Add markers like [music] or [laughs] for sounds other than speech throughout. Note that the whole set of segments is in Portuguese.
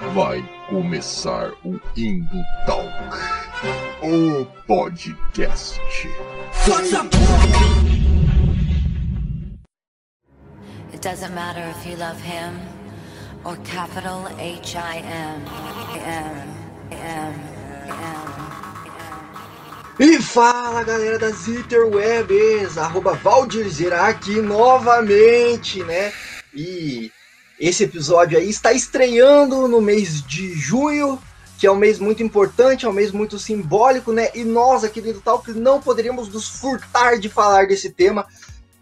Vai começar o Indo Talk, o podcast. It doesn't matter if you love him or capital H I M M M M. E fala galera das interwebs, arroba Valdirzeira aqui novamente, né? E esse episódio aí está estreando no mês de junho, que é um mês muito importante, é um mês muito simbólico, né? E nós aqui dentro do Talk não poderíamos nos furtar de falar desse tema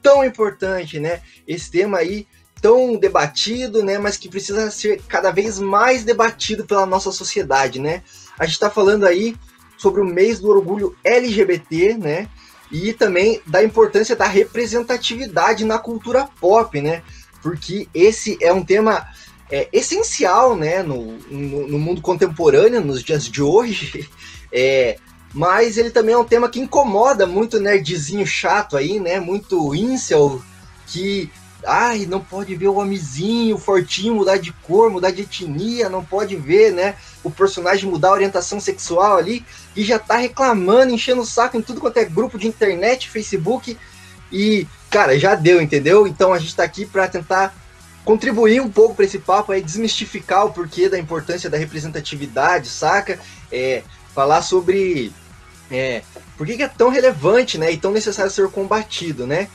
tão importante, né? Esse tema aí tão debatido, né? Mas que precisa ser cada vez mais debatido pela nossa sociedade, né? A gente está falando aí sobre o mês do orgulho LGBT, né? E também da importância da representatividade na cultura pop, né? Porque esse é um tema é, essencial, né, no, no, no, mundo contemporâneo, nos dias de hoje. [laughs] É, mas ele também é um tema que incomoda muito nerdzinho chato aí, né? Muito incel, que ai, não pode ver o homenzinho fortinho mudar de cor, mudar de etnia, não pode ver, né, o personagem mudar a orientação sexual ali, e já tá reclamando, enchendo o saco em tudo quanto é grupo de internet, Facebook, e, cara, já deu, entendeu? Então a gente tá aqui para tentar contribuir um pouco para esse papo aí, desmistificar o porquê da importância da representatividade, saca? É, falar sobre é, por que, que é tão relevante, né, e tão necessário ser combatido, né?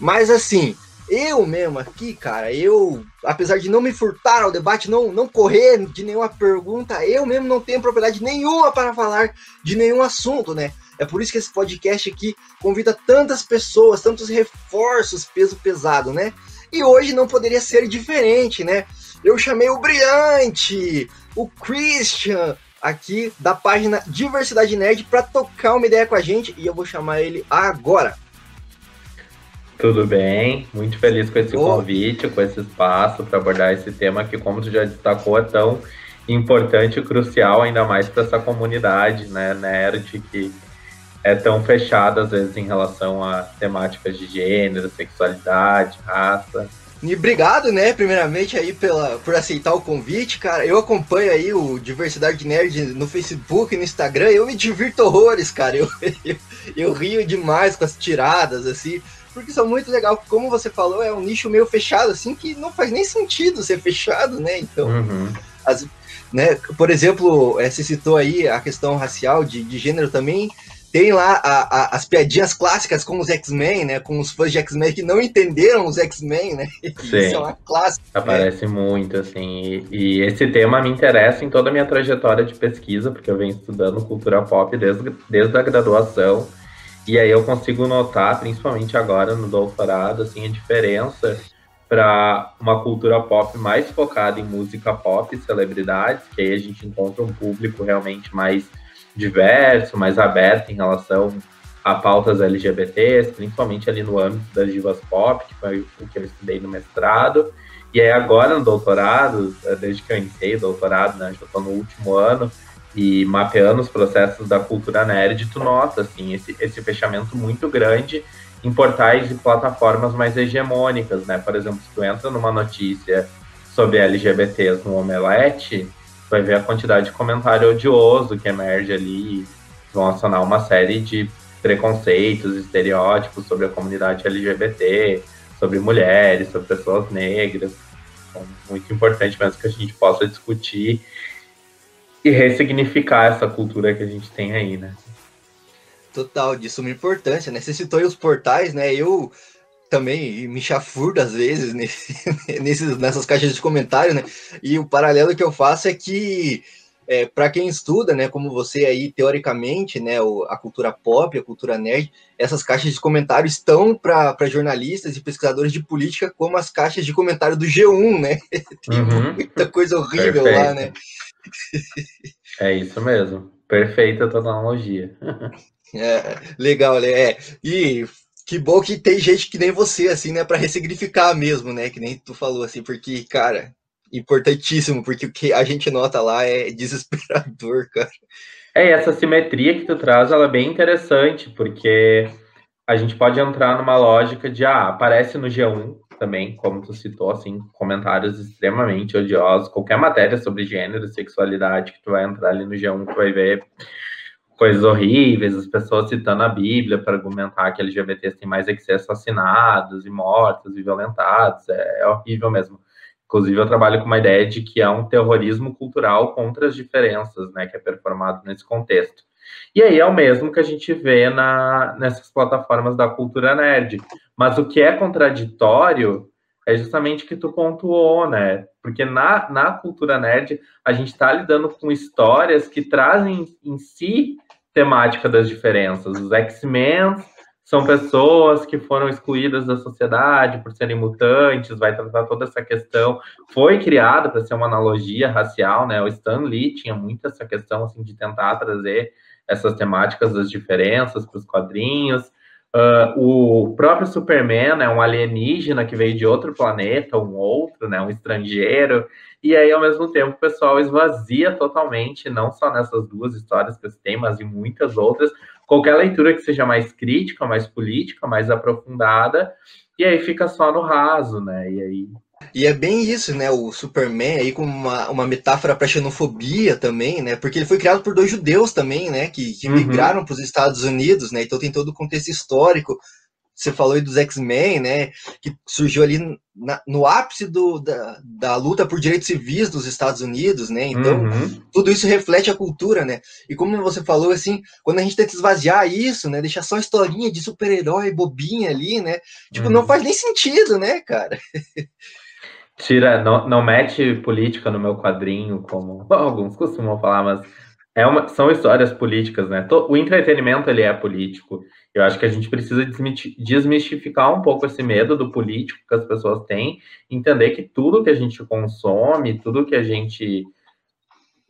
Mas assim, eu mesmo aqui, cara, eu, apesar de não me furtar ao debate, não, não correr de nenhuma pergunta, eu mesmo não tenho propriedade nenhuma para falar de nenhum assunto, né? É por isso que esse podcast aqui convida tantas pessoas, tantos reforços, peso pesado, né? E hoje não poderia ser diferente, né? Eu chamei o Brilhante, o Christian, aqui da página Diversidade Nerd, para tocar uma ideia com a gente e eu vou chamar ele agora. Tudo bem, muito feliz com esse convite, com esse espaço para abordar esse tema que, como tu já destacou, é tão importante e crucial, ainda mais para essa comunidade, né, nerd, que é tão fechada às vezes em relação a temáticas de gênero, sexualidade, raça. E obrigado, né, primeiramente aí pela, por aceitar o convite, cara. Eu acompanho aí o Diversidade Nerd no Facebook, no Instagram, eu me divirto horrores, cara. Eu, [laughs] eu, eu rio demais com as tiradas, assim porque são muito legal. Como você falou, é um nicho meio fechado, assim, que não faz nem sentido ser fechado, né? Então, uhum. as, né, por exemplo, é, você citou aí a questão racial, de, de gênero também. Tem lá a, a, as piadinhas clássicas com os X-Men, né? Com os fãs de X-Men que não entenderam os X-Men, né? [laughs] Sim. Isso é uma clássica. Aparece né? muito, assim. E, e, esse tema me interessa em toda a minha trajetória de pesquisa, porque eu venho estudando cultura pop desde, desde a graduação. E aí eu consigo notar, principalmente agora no doutorado, assim, a diferença para uma cultura pop mais focada em música pop e celebridades, que aí a gente encontra um público realmente mais diverso, mais aberto em relação a pautas LGBTs, principalmente ali no âmbito das divas pop, que foi o que eu estudei no mestrado. E aí agora no doutorado, desde que eu iniciei o doutorado, né, já estou no último ano, e mapeando os processos da cultura nerd, tu nota assim, esse, esse fechamento muito grande em portais e plataformas mais hegemônicas, né? Por exemplo, se tu entra numa notícia sobre LGBTs no Omelete, vai ver a quantidade de comentário odioso que emerge ali vão acionar uma série de preconceitos, estereótipos sobre a comunidade LGBT, sobre mulheres, sobre pessoas negras. Então, muito importante mesmo que a gente possa discutir e ressignificar essa cultura que a gente tem aí, né? Total, de suma importância, né? Você citou aí os portais, né? Eu também me chafurdo às vezes [laughs] nesses, nessas caixas de comentário, né? E o paralelo que eu faço é que é, para quem estuda, né, como você aí teoricamente, né, a cultura pop, a cultura nerd, essas caixas de comentário estão para jornalistas e pesquisadores de política como as caixas de comentário do G1, né? [laughs] Tem uhum. muita coisa horrível Perfeito. lá, né? É isso mesmo. Perfeita a tua analogia. É, legal, né? É. E que bom que tem gente que nem você, assim, né, para ressignificar mesmo, né? Que nem tu falou, assim, porque, cara, importantíssimo, porque o que a gente nota lá é desesperador, [laughs] cara. É, essa simetria que tu traz, ela é bem interessante, porque a gente pode entrar numa lógica de, ah, aparece no G1, também, como tu citou, assim, comentários extremamente odiosos. Qualquer matéria sobre gênero e sexualidade que tu vai entrar ali no G1, tu vai ver coisas horríveis, as pessoas citando a Bíblia para argumentar que LGBTs têm mais é que ser assassinados e mortos e violentados. É, é horrível mesmo. Inclusive, eu trabalho com uma ideia de que há um terrorismo cultural contra as diferenças, né, que é performado nesse contexto. E aí é o mesmo que a gente vê na, nessas plataformas da cultura nerd. Mas o que é contraditório é justamente que tu pontuou, né? Porque na, na cultura nerd a gente está lidando com histórias que trazem em si temática das diferenças. Os X-Men são pessoas que foram excluídas da sociedade por serem mutantes, vai tratar toda essa questão. Foi criada para ser uma analogia racial, né? O Stan Lee tinha muito essa questão assim de tentar trazer essas temáticas das diferenças para os quadrinhos. Uh, o próprio Superman é um alienígena que veio de outro planeta, um outro, né, um estrangeiro, e aí, ao mesmo tempo, o pessoal esvazia totalmente, não só nessas duas histórias que tem, mas em muitas outras, qualquer leitura que seja mais crítica, mais política, mais aprofundada, e aí fica só no raso, né, e aí e é bem isso, né? O Superman aí com uma, uma metáfora para xenofobia também, né? Porque ele foi criado por dois judeus também, né? Que, que uhum. migraram para os Estados Unidos, né? Então tem todo o contexto histórico. Você falou aí dos X-Men, né? Que surgiu ali na, no ápice do, da, da luta por direitos civis dos Estados Unidos, né? Então, uhum. tudo isso reflete a cultura, né? E como você falou, assim, quando a gente tenta esvaziar isso, né? Deixar só historinha de super-herói bobinha ali, né? Tipo, uhum. não faz nem sentido, né, cara? [laughs] Tira, não, não mete política no meu quadrinho, como [laughs] alguns costumam falar, mas é uma, são histórias políticas, né? O entretenimento ele é político. Eu acho que a gente precisa desmistificar um pouco esse medo do político que as pessoas têm, entender que tudo que a gente consome, tudo que a gente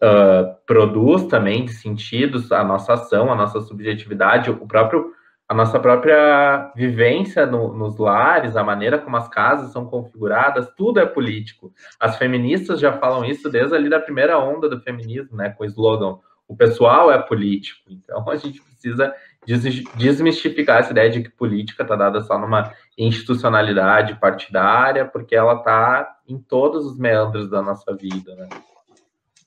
uh, produz também de sentidos, a nossa ação, a nossa subjetividade, o próprio a nossa própria vivência no, nos lares, a maneira como as casas são configuradas, tudo é político. As feministas já falam isso desde ali da primeira onda do feminismo, né, com o slogan o pessoal é político. Então a gente precisa desmistificar essa ideia de que política está dada só numa institucionalidade partidária, porque ela está em todos os meandros da nossa vida, né?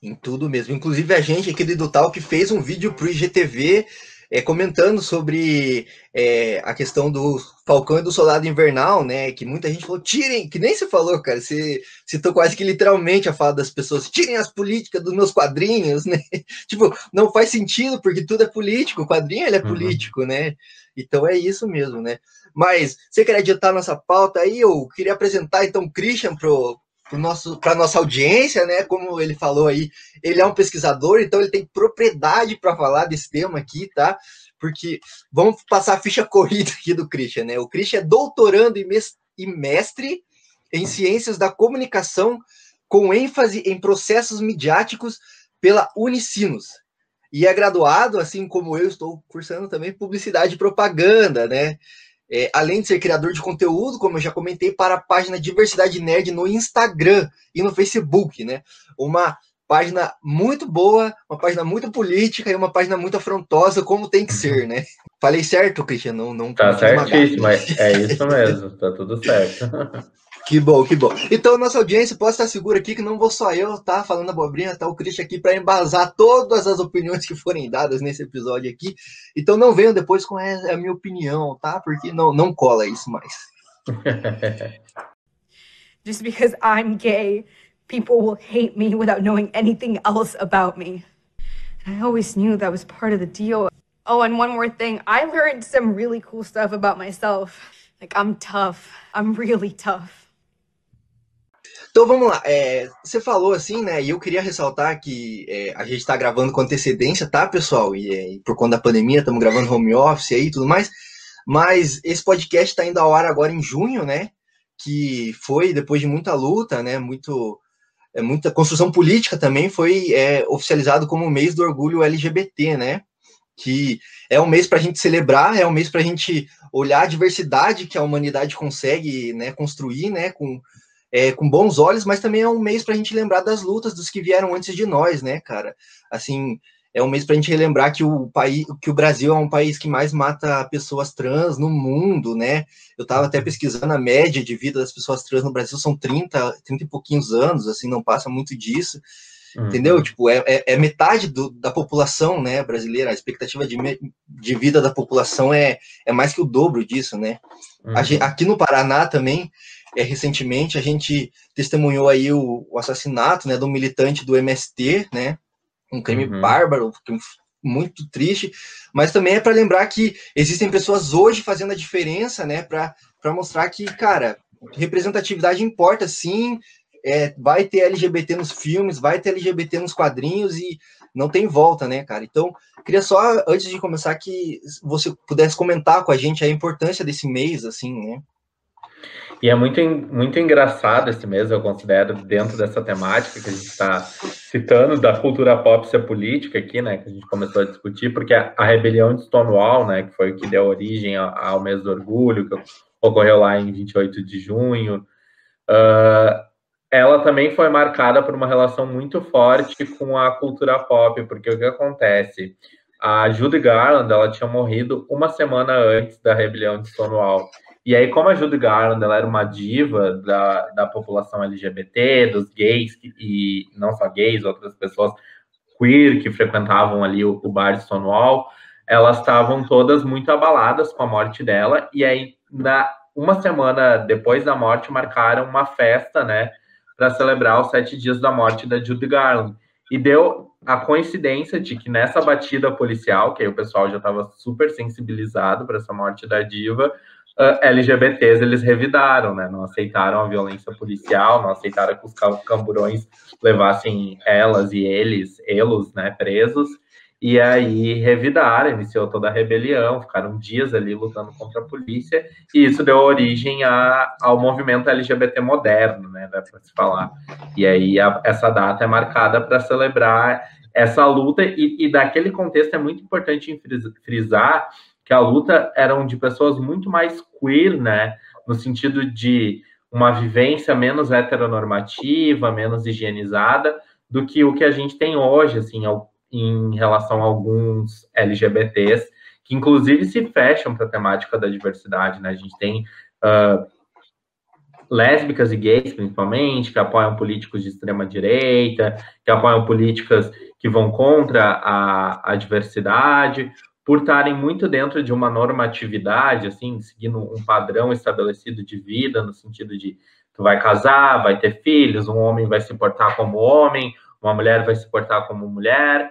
Em tudo mesmo. Inclusive a gente aqui do que fez um vídeo para o IGTV é, comentando sobre é, a questão do Falcão e do Soldado Invernal, né? Que muita gente falou, tirem, que nem se falou, cara. Você citou quase que literalmente a fala das pessoas, tirem as políticas dos meus quadrinhos, [laughs] né? tipo, não faz sentido, porque tudo é político, o quadrinho ele é uhum. político, né? Então é isso mesmo, né? Mas você quer editar nossa pauta aí? Eu queria apresentar então o Christian pro, para nossa audiência, né? Como ele falou aí, ele é um pesquisador, então ele tem propriedade para falar desse tema aqui, tá? Porque vamos passar a ficha [laughs] corrida aqui do Christian, né? O Christian é doutorando e mestre em ciências da comunicação, com ênfase em processos midiáticos pela Unicinos. E é graduado, assim como eu estou cursando também publicidade e propaganda, né? É, além de ser criador de conteúdo, como eu já comentei, para a página Diversidade Nerd no Instagram e no Facebook, né? Uma página muito boa, uma página muito política e uma página muito afrontosa, como tem que ser, né? Falei certo, Cristian? Não, não tá certíssimo, é, é isso mesmo, tá tudo certo. [laughs] Que bom, que bom. Então, nossa audiência pode estar segura aqui que não vou só eu tá falando abobrinha, tá o Christian aqui para embasar todas as opiniões que forem dadas nesse episódio aqui. Então, não venham depois com a minha opinião, tá? Porque não, não cola isso mais. [laughs] Just because I'm gay, people will hate me without knowing anything else about me. And I always knew that was part of the deal. Oh, and one more thing. I learned some really cool stuff about myself. Like, I'm tough. I'm really tough. Então vamos lá. É, você falou assim, né? E eu queria ressaltar que é, a gente está gravando com antecedência, tá, pessoal? E, é, por conta da pandemia, estamos gravando home office aí e tudo mais. Mas esse podcast está indo ao ar agora em junho, né? Que foi depois de muita luta, né? Muito, é, muita construção política também foi é, oficializado como o mês do orgulho LGBT, né? Que é um mês para a gente celebrar, é um mês para a gente olhar a diversidade que a humanidade consegue né, construir, né? Com, é, com bons olhos, mas também é um mês para a gente lembrar das lutas dos que vieram antes de nós, né, cara? Assim, é um mês para a gente relembrar que o país, que o Brasil é um país que mais mata pessoas trans no mundo, né? Eu estava até pesquisando a média de vida das pessoas trans no Brasil são 30, 30 e pouquinhos anos, assim, não passa muito disso. Uhum. Entendeu? Tipo, é, é, é metade do, da população né, brasileira, a expectativa de, de vida da população é, é mais que o dobro disso, né? Uhum. Gente, aqui no Paraná também, é, recentemente, a gente testemunhou aí o, o assassinato né, do militante do MST, né? Um crime uhum. bárbaro, muito triste, mas também é para lembrar que existem pessoas hoje fazendo a diferença, né? Para mostrar que, cara, representatividade importa sim, é, vai ter LGBT nos filmes, vai ter LGBT nos quadrinhos e não tem volta, né, cara? Então, queria só, antes de começar, que você pudesse comentar com a gente a importância desse mês, assim, né? E é muito, muito engraçado esse mês, eu considero, dentro dessa temática que a gente está citando, da cultura pop ser política aqui, né, que a gente começou a discutir, porque a, a rebelião de Stonewall, né, que foi o que deu origem ao, ao mês do orgulho, que ocorreu lá em 28 de junho, uh, ela também foi marcada por uma relação muito forte com a cultura pop, porque o que acontece? A Judy Garland, ela tinha morrido uma semana antes da rebelião de Stonewall. E aí, como a Judy Garland ela era uma diva da, da população LGBT, dos gays, e não só gays, outras pessoas queer que frequentavam ali o, o bar de Stonewall, elas estavam todas muito abaladas com a morte dela. E aí, na, uma semana depois da morte, marcaram uma festa, né? para celebrar os sete dias da morte da Judy Garland. E deu a coincidência de que nessa batida policial, que aí o pessoal já estava super sensibilizado para essa morte da diva, LGBTs eles revidaram, né? Não aceitaram a violência policial, não aceitaram que os camburões levassem elas e eles, elos, né, presos. E aí revidaram, iniciou toda a rebelião, ficaram dias ali lutando contra a polícia, e isso deu origem a, ao movimento LGBT moderno, né, dá para se falar. E aí a, essa data é marcada para celebrar essa luta, e, e daquele contexto é muito importante frisar que a luta eram de pessoas muito mais queer, né, no sentido de uma vivência menos heteronormativa, menos higienizada, do que o que a gente tem hoje, assim, em relação a alguns LGBTs, que inclusive se fecham para a temática da diversidade, né? A gente tem uh, lésbicas e gays, principalmente, que apoiam políticos de extrema direita, que apoiam políticas que vão contra a, a diversidade, por estarem muito dentro de uma normatividade, assim, seguindo um padrão estabelecido de vida, no sentido de tu vai casar, vai ter filhos, um homem vai se portar como homem, uma mulher vai se portar como mulher,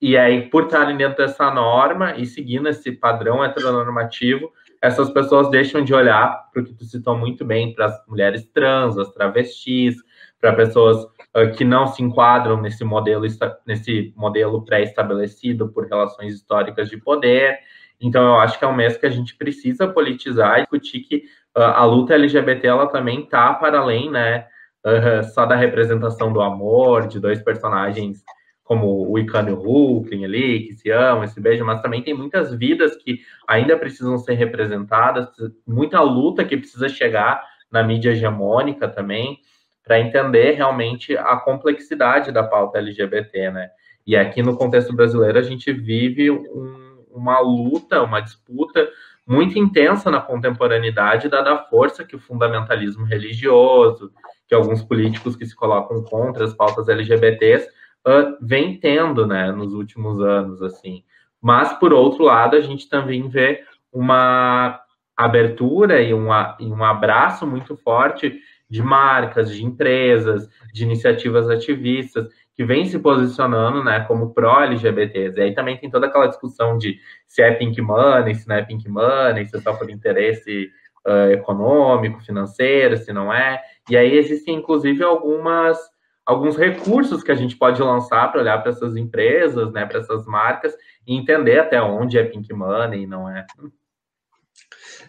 e aí, por estarem dentro dessa norma e seguindo esse padrão heteronormativo, essas pessoas deixam de olhar para o que tu citou muito bem, para as mulheres trans, as travestis, para pessoas uh, que não se enquadram nesse modelo, nesse modelo pré-estabelecido por relações históricas de poder. Então, eu acho que é um mês que a gente precisa politizar e discutir que uh, a luta LGBT ela também está para além, né, uh, só da representação do amor, de dois personagens como o Icano e o Hulkling ali, que se amam, se beijam, mas também tem muitas vidas que ainda precisam ser representadas, muita luta que precisa chegar na mídia hegemônica também, para entender realmente a complexidade da pauta LGBT, né? E aqui no contexto brasileiro a gente vive um, uma luta, uma disputa muito intensa na contemporaneidade, dada a força que o fundamentalismo religioso, que alguns políticos que se colocam contra as pautas LGBTs uh, vem tendo, né, nos últimos anos, assim. Mas, por outro lado, a gente também vê uma abertura e, uma, e um abraço muito forte de marcas, de empresas, de iniciativas ativistas que vem se posicionando, né, como pró-LGBTs. E aí também tem toda aquela discussão de se é pink money, se não é pink money, se é só por interesse uh, econômico, financeiro, se não é. E aí existem, inclusive, algumas alguns recursos que a gente pode lançar para olhar para essas empresas, né, para essas marcas e entender até onde é pink money e não é.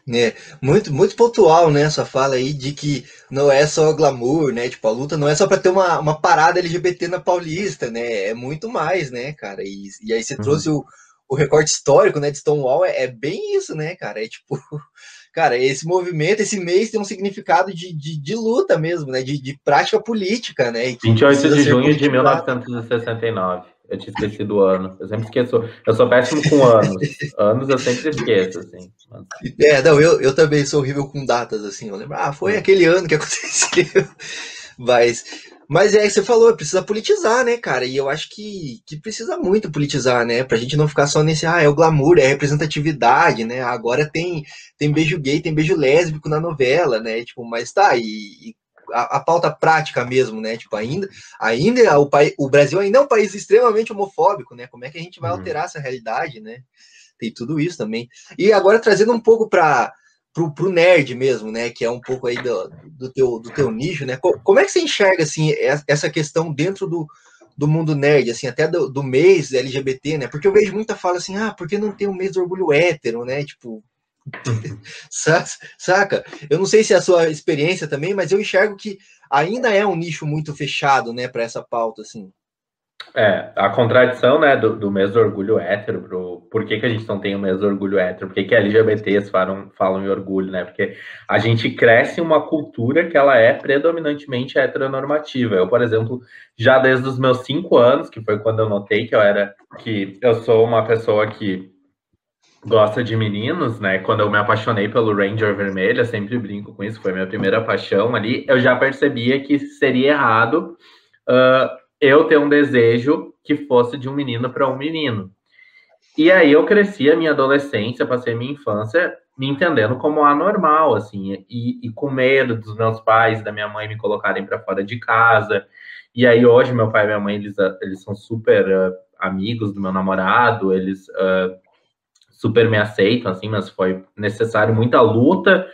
Né, muito, muito pontual, né, essa fala aí de que não é só glamour, né, tipo, a luta não é só para ter uma, uma parada LGBT na Paulista, né, é muito mais, né, cara, e, e aí você uhum. trouxe o, o recorte histórico, né, de Stonewall, é, é bem isso, né, cara, é tipo, [laughs] cara, esse movimento, esse mês tem um significado de, de, de luta mesmo, né? De, de prática política, né? 28 de junho de 1969. Eu tinha esquecido o ano. Eu sempre esqueço. Eu sou péssimo com anos. anos eu sempre esqueço, assim. É, não, eu, eu também sou horrível com datas, assim. Eu lembro, ah, foi aquele ano que [laughs] aconteceu. Mas, mas é, você falou, precisa politizar, né, cara? E eu acho que, que precisa muito politizar, né? Pra gente não ficar só nesse, ah, é o glamour, é a representatividade, né? Agora tem, tem beijo gay, tem beijo lésbico na novela, né? Tipo, mas tá, e, e a, a, pauta prática mesmo, né? Tipo, ainda, ainda é o, país, o Brasil ainda é um país extremamente homofóbico, né? Como é que a gente vai uhum. alterar essa realidade, né? Tem tudo isso também. E agora trazendo um pouco para pro, pro nerd mesmo, né? Que é um pouco aí do, do, teu, do teu nicho, né? Como é que você enxerga assim essa questão dentro do, do mundo nerd, assim, até do, do mês LGBT, né? Porque eu vejo muita fala assim, ah, porque não tem o mês do orgulho hétero, né? Tipo, Saca? Eu não sei se é a sua experiência também, mas eu enxergo que ainda é um nicho muito fechado, né, para essa pauta, assim. É, a contradição, né, do, do mês do orgulho hétero, pro, por que, que a gente não tem o mês do orgulho hétero, por que, que LGBTs falam, falam em orgulho, né, porque a gente cresce uma cultura que ela é predominantemente heteronormativa. Eu, por exemplo, já desde os meus cinco anos, que foi quando eu notei que eu era, que eu sou uma pessoa que gosta de meninos, né? Quando eu me apaixonei pelo Ranger Vermelho, eu sempre brinco com isso, foi minha primeira paixão ali. Eu já percebia que seria errado uh, eu ter um desejo que fosse de um menino para um menino. E aí eu cresci a minha adolescência, passei minha infância me entendendo como anormal, assim, e, e com medo dos meus pais da minha mãe me colocarem para fora de casa. E aí hoje meu pai e minha mãe eles, eles são super uh, amigos do meu namorado, eles uh, super me aceitam, assim, mas foi necessário muita luta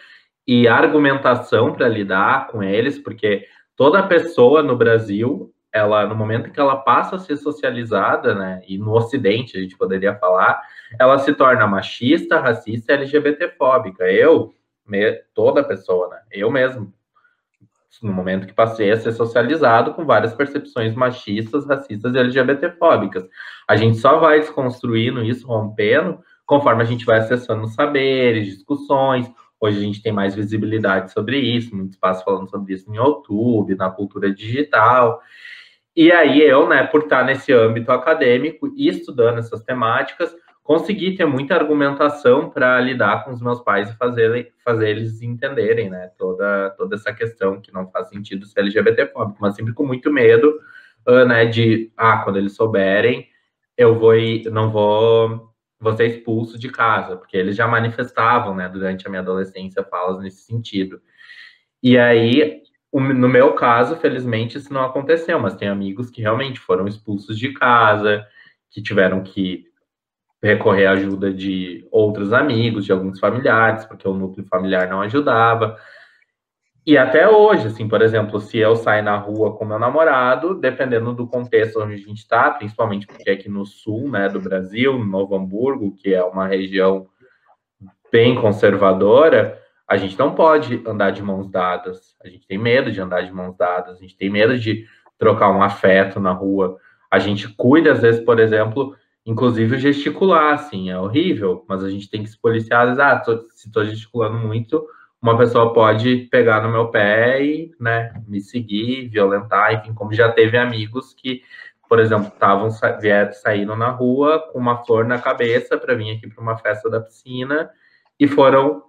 e argumentação para lidar com eles, porque toda pessoa no Brasil, ela no momento que ela passa a ser socializada, né, e no Ocidente a gente poderia falar, ela se torna machista, racista, LGBTfóbica. Eu, me, toda pessoa, né, eu mesmo, no momento que passei a ser socializado com várias percepções machistas, racistas e LGBTfóbicas. A gente só vai desconstruindo isso, rompendo, conforme a gente vai acessando saberes, discussões. Hoje a gente tem mais visibilidade sobre isso, muito espaço falando sobre isso no YouTube, na cultura digital. E aí eu, né, por estar nesse âmbito acadêmico e estudando essas temáticas, consegui ter muita argumentação para lidar com os meus pais e fazer, fazer eles entenderem, né, toda, toda essa questão que não faz sentido ser LGBTfóbico, mas sempre com muito medo, uh, né, de, ah, quando eles souberem, eu vou, não vou você é expulso de casa, porque eles já manifestavam, né, durante a minha adolescência, falas nesse sentido. E aí, no meu caso, felizmente, isso não aconteceu, mas tem amigos que realmente foram expulsos de casa, que tiveram que recorrer à ajuda de outros amigos, de alguns familiares, porque o núcleo familiar não ajudava. E até hoje, assim, por exemplo, se eu sair na rua com meu namorado, dependendo do contexto onde a gente está, principalmente porque aqui no sul, né, do Brasil, no Novo Hamburgo, que é uma região bem conservadora, a gente não pode andar de mãos dadas. A gente tem medo de andar de mãos dadas, a gente tem medo de trocar um afeto na rua. A gente cuida, às vezes, por exemplo, inclusive gesticular, assim, é horrível, mas a gente tem que se policiar. Ah, tô, se estou gesticulando muito, uma pessoa pode pegar no meu pé e, né, me seguir, violentar, enfim, como já teve amigos que, por exemplo, estavam saindo na rua com uma flor na cabeça para vir aqui para uma festa da piscina e foram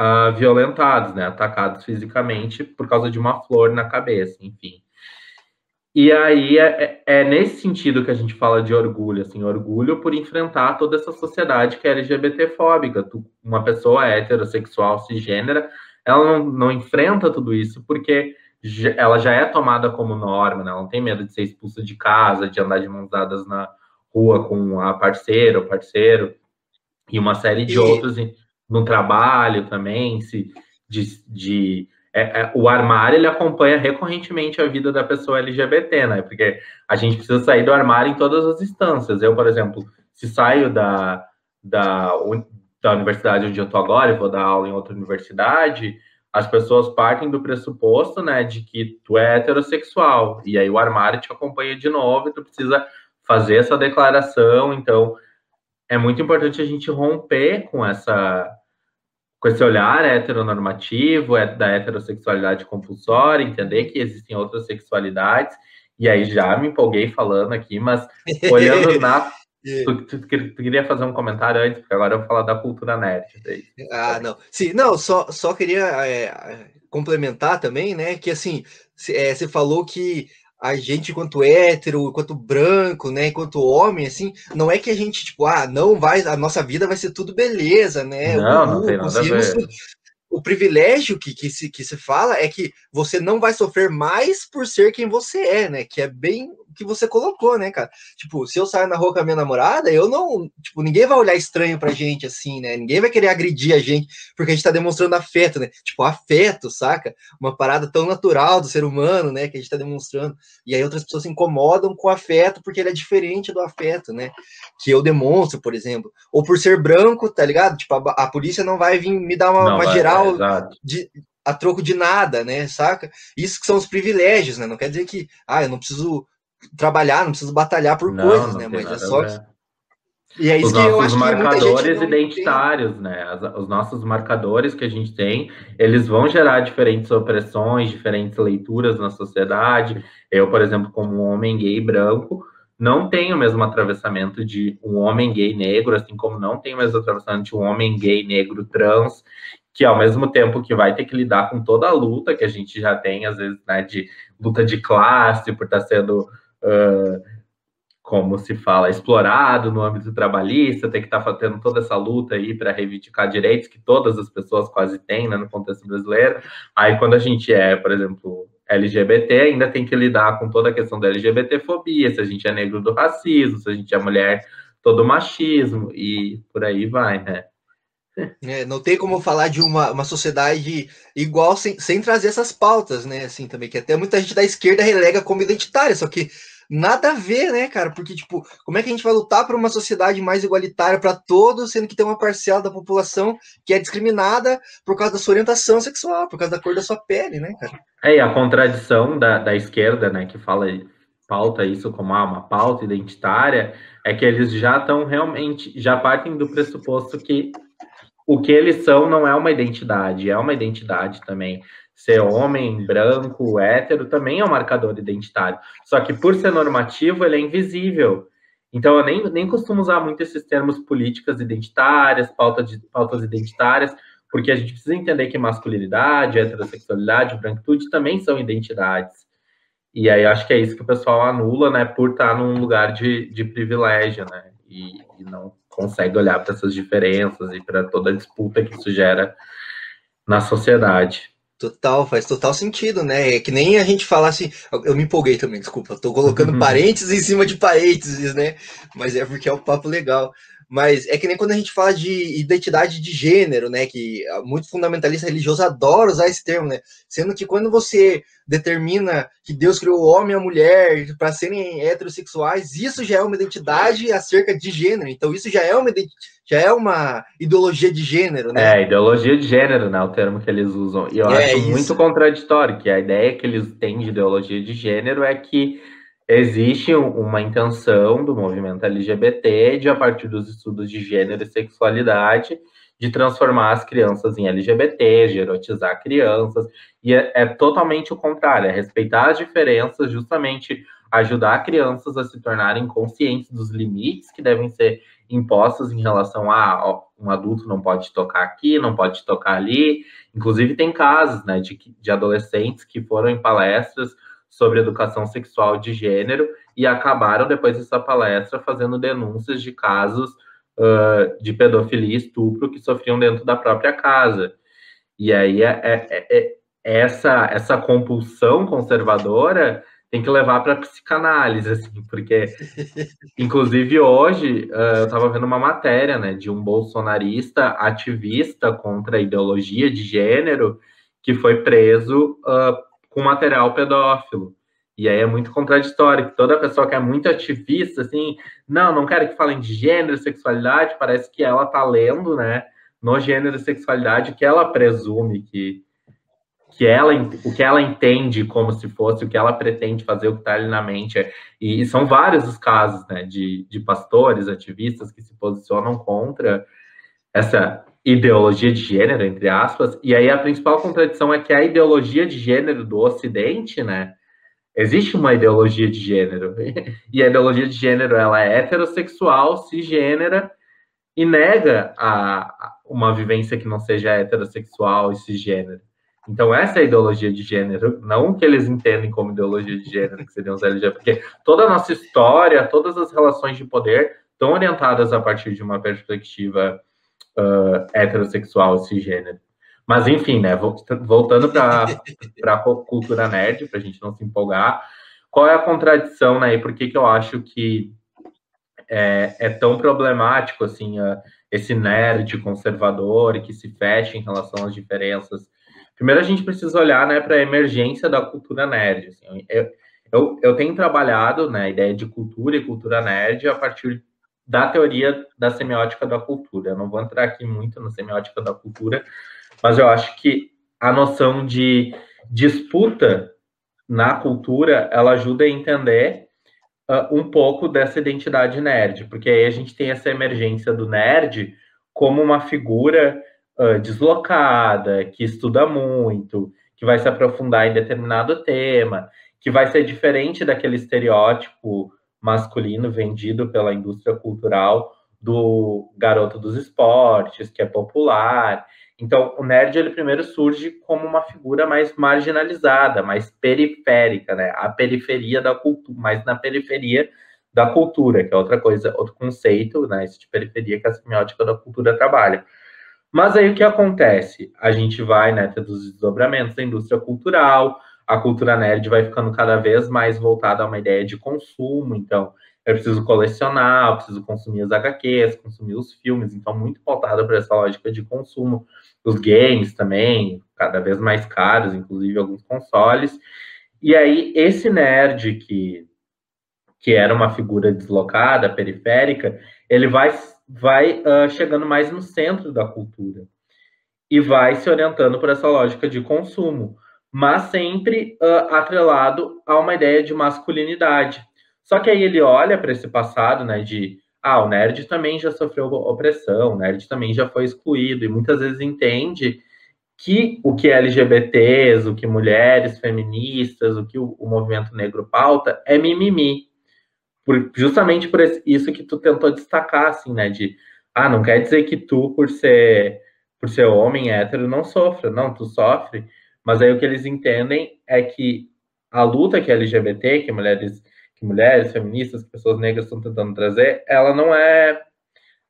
uh, violentados, né, atacados fisicamente por causa de uma flor na cabeça, enfim. E aí é, é, é, nesse sentido que a gente fala de orgulho, assim, orgulho por enfrentar toda essa sociedade que é LGBTfóbica. Tu, uma pessoa heterossexual, cisgênera, ela não, não enfrenta tudo isso porque ela já é tomada como norma, né? Ela não tem medo de ser expulsa de casa, de andar de mãos dadas na rua com a parceira ou parceiro, e uma série de e... outros no trabalho também, se, de, de é, é, o armário ele acompanha recorrentemente a vida da pessoa LGBT, né? Porque a gente precisa sair do armário em todas as instâncias. Eu, por exemplo, se saio da, da, da universidade onde eu estou agora e vou dar aula em outra universidade, as pessoas partem do pressuposto, né, de que tu é heterossexual. E aí o armário te acompanha de novo e tu precisa fazer essa declaração. Então, é muito importante a gente romper com essa com esse olhar heteronormativo, é da heterossexualidade compulsória, entender que existem outras sexualidades E aí já me empolguei falando aqui, mas [laughs] olhando na. Tu, tu, tu, queria fazer um comentário antes, porque agora eu vou falar da cultura nerd. Daí. Ah, não. Sim, não, só, só queria é, complementar também, né? Que assim, é, você falou que a gente, enquanto hétero, enquanto branco, né, enquanto homem, assim, não é que a gente, tipo, ah, não vai, a nossa vida vai ser tudo beleza, né? Não, não tem nada a ver o privilégio que, que, se, que se fala é que você não vai sofrer mais por ser quem você é, né? Que é bem que você colocou, né, cara? Tipo, se eu sair na rua com a minha namorada, eu não. Tipo, ninguém vai olhar estranho pra gente assim, né? Ninguém vai querer agredir a gente porque a gente tá demonstrando afeto, né? Tipo, afeto, saca? Uma parada tão natural do ser humano, né? Que a gente tá demonstrando. E aí outras pessoas se incomodam com o afeto porque ele é diferente do afeto, né? Que eu demonstro, por exemplo. Ou por ser branco, tá ligado? Tipo, a, a polícia não vai vir me dar uma, uma vai, geral é, de a troco de nada, né, saca? Isso que são os privilégios, né? Não quer dizer que, ah, eu não preciso trabalhar, não preciso batalhar por não, coisas, não né? Mas é só que... E é isso os que nossos marcadores identitários, né? Os nossos marcadores que a gente tem, eles vão gerar diferentes opressões, diferentes leituras na sociedade. Eu, por exemplo, como um homem gay branco, não tenho o mesmo atravessamento de um homem gay negro, assim como não tenho o mesmo atravessamento de um homem gay negro trans, que ao mesmo tempo que vai ter que lidar com toda a luta que a gente já tem, às vezes, né, de luta de classe, por estar sendo uh, como se fala, explorado no âmbito trabalhista, tem que estar tá fazendo toda essa luta aí para reivindicar direitos que todas as pessoas quase têm né, no contexto brasileiro. Aí, quando a gente é, por exemplo, LGBT, ainda tem que lidar com toda a questão da LGBTfobia, se a gente é negro do racismo, se a gente é mulher, todo machismo, e por aí vai, né? É, não tem como falar de uma, uma sociedade igual sem, sem trazer essas pautas, né? Assim, também, que até muita gente da esquerda relega como identitária, só que nada a ver, né, cara? Porque, tipo, como é que a gente vai lutar por uma sociedade mais igualitária para todos, sendo que tem uma parcela da população que é discriminada por causa da sua orientação sexual, por causa da cor da sua pele, né, cara? É, e a contradição da, da esquerda, né, que fala pauta isso como ah, uma pauta identitária, é que eles já estão realmente, já partem do pressuposto que o que eles são não é uma identidade, é uma identidade também. Ser homem, branco, hétero também é um marcador identitário. Só que por ser normativo, ele é invisível. Então eu nem, nem costumo usar muito esses termos políticas identitárias, pauta de, pautas identitárias, porque a gente precisa entender que masculinidade, heterossexualidade, branquitude também são identidades. E aí acho que é isso que o pessoal anula, né, por estar num lugar de, de privilégio, né, e, e não consegue olhar para essas diferenças e para toda a disputa que isso gera na sociedade. Total, faz total sentido, né? É que nem a gente falar assim. Eu me empolguei também, desculpa. Tô colocando parênteses em cima de parênteses, né? Mas é porque é um papo legal. Mas é que nem quando a gente fala de identidade de gênero, né? Que muito fundamentalista religioso adora usar esse termo, né? Sendo que quando você determina que Deus criou o homem e a mulher para serem heterossexuais, isso já é uma identidade acerca de gênero. Então isso já é uma já é uma ideologia de gênero, né? É, ideologia de gênero, né? O termo que eles usam. E eu é acho isso. muito contraditório, que a ideia que eles têm de ideologia de gênero é que existe uma intenção do movimento LGBT de, a partir dos estudos de gênero e sexualidade, de transformar as crianças em LGBT, de erotizar crianças, e é, é totalmente o contrário, é respeitar as diferenças, justamente ajudar crianças a se tornarem conscientes dos limites que devem ser impostos em relação a ó, um adulto não pode tocar aqui, não pode tocar ali. Inclusive, tem casos né, de, de adolescentes que foram em palestras sobre educação sexual de gênero e acabaram, depois dessa palestra, fazendo denúncias de casos uh, de pedofilia e estupro que sofriam dentro da própria casa. E aí, é, é, é, é essa, essa compulsão conservadora tem que levar para psicanálise, assim, porque, [laughs] inclusive, hoje uh, eu estava vendo uma matéria, né, de um bolsonarista ativista contra a ideologia de gênero que foi preso uh, com material pedófilo. E aí é muito contraditório, que toda pessoa que é muito ativista, assim, não, não quero que falem de gênero e sexualidade, parece que ela tá lendo, né, no gênero e sexualidade, que ela presume que, que ela, o que ela entende como se fosse, o que ela pretende fazer, o que está ali na mente. E, são vários os casos, né, de, de pastores, ativistas que se posicionam contra essa ideologia de gênero, entre aspas, e aí a principal contradição é que a ideologia de gênero do Ocidente, né, existe uma ideologia de gênero. [laughs] E a ideologia de gênero ela é heterossexual, cisgênera e nega a, uma vivência que não seja heterossexual e cisgênero. Então, essa é a ideologia de gênero, não que eles entendem como ideologia de gênero, que seriam os LGBT, porque toda a nossa história, todas as relações de poder estão orientadas a partir de uma perspectiva uh, heterossexual cisgênero. Mas, enfim, né, voltando para [laughs] a cultura nerd, para a gente não se empolgar, qual é a contradição, né, e por que, que eu acho que é, é tão problemático, assim, uh, esse nerd conservador que se fecha em relação às diferenças Primeiro, a gente precisa olhar né, para a emergência da cultura nerd. Assim. Eu, eu, eu, tenho trabalhado né, a ideia de cultura e cultura nerd a partir da teoria da semiótica da cultura. Eu não vou entrar aqui muito na semiótica da cultura, mas eu acho que a noção de disputa na cultura ela ajuda a entender uh, um pouco dessa identidade nerd, porque aí a gente tem essa emergência do nerd como uma figura uh, deslocada, que estuda muito, que vai se aprofundar em determinado tema, que vai ser diferente daquele estereótipo masculino vendido pela indústria cultural do garoto dos esportes, que é popular. Então, o nerd ele primeiro surge como uma figura mais marginalizada, mais periférica, né? A periferia da cultura, mais na periferia da cultura, que é outra coisa, outro conceito, né? Esse de periferia que a semiótica da cultura trabalha. Mas aí o que acontece? A gente vai, né, tendo os desdobramentos da indústria cultural, a cultura nerd vai ficando cada vez mais voltada a uma ideia de consumo, então eu preciso colecionar, eu preciso consumir as HQs, consumir os filmes, então muito voltada para essa lógica de consumo. Os games também, cada vez mais caros, inclusive alguns consoles. E aí, esse nerd que, que era uma figura deslocada, periférica, ele vai vai uh, chegando mais no centro da cultura e vai se orientando por essa lógica de consumo, mas sempre uh, atrelado a uma ideia de masculinidade. Só que aí ele olha para esse passado, né, de ah, o nerd também já sofreu opressão, o nerd também já foi excluído, e muitas vezes entende que o que LGBTs, o que mulheres feministas, o que o, o movimento negro pauta é mimimi por, justamente por isso que tu tentou destacar, assim, né? De, ah, não quer dizer que tu, por ser, por ser homem hétero, não sofra. Não, tu sofre. Mas aí o que eles entendem é que a luta que é LGBT, que mulheres, que mulheres feministas, que pessoas negras estão tentando trazer, ela não é,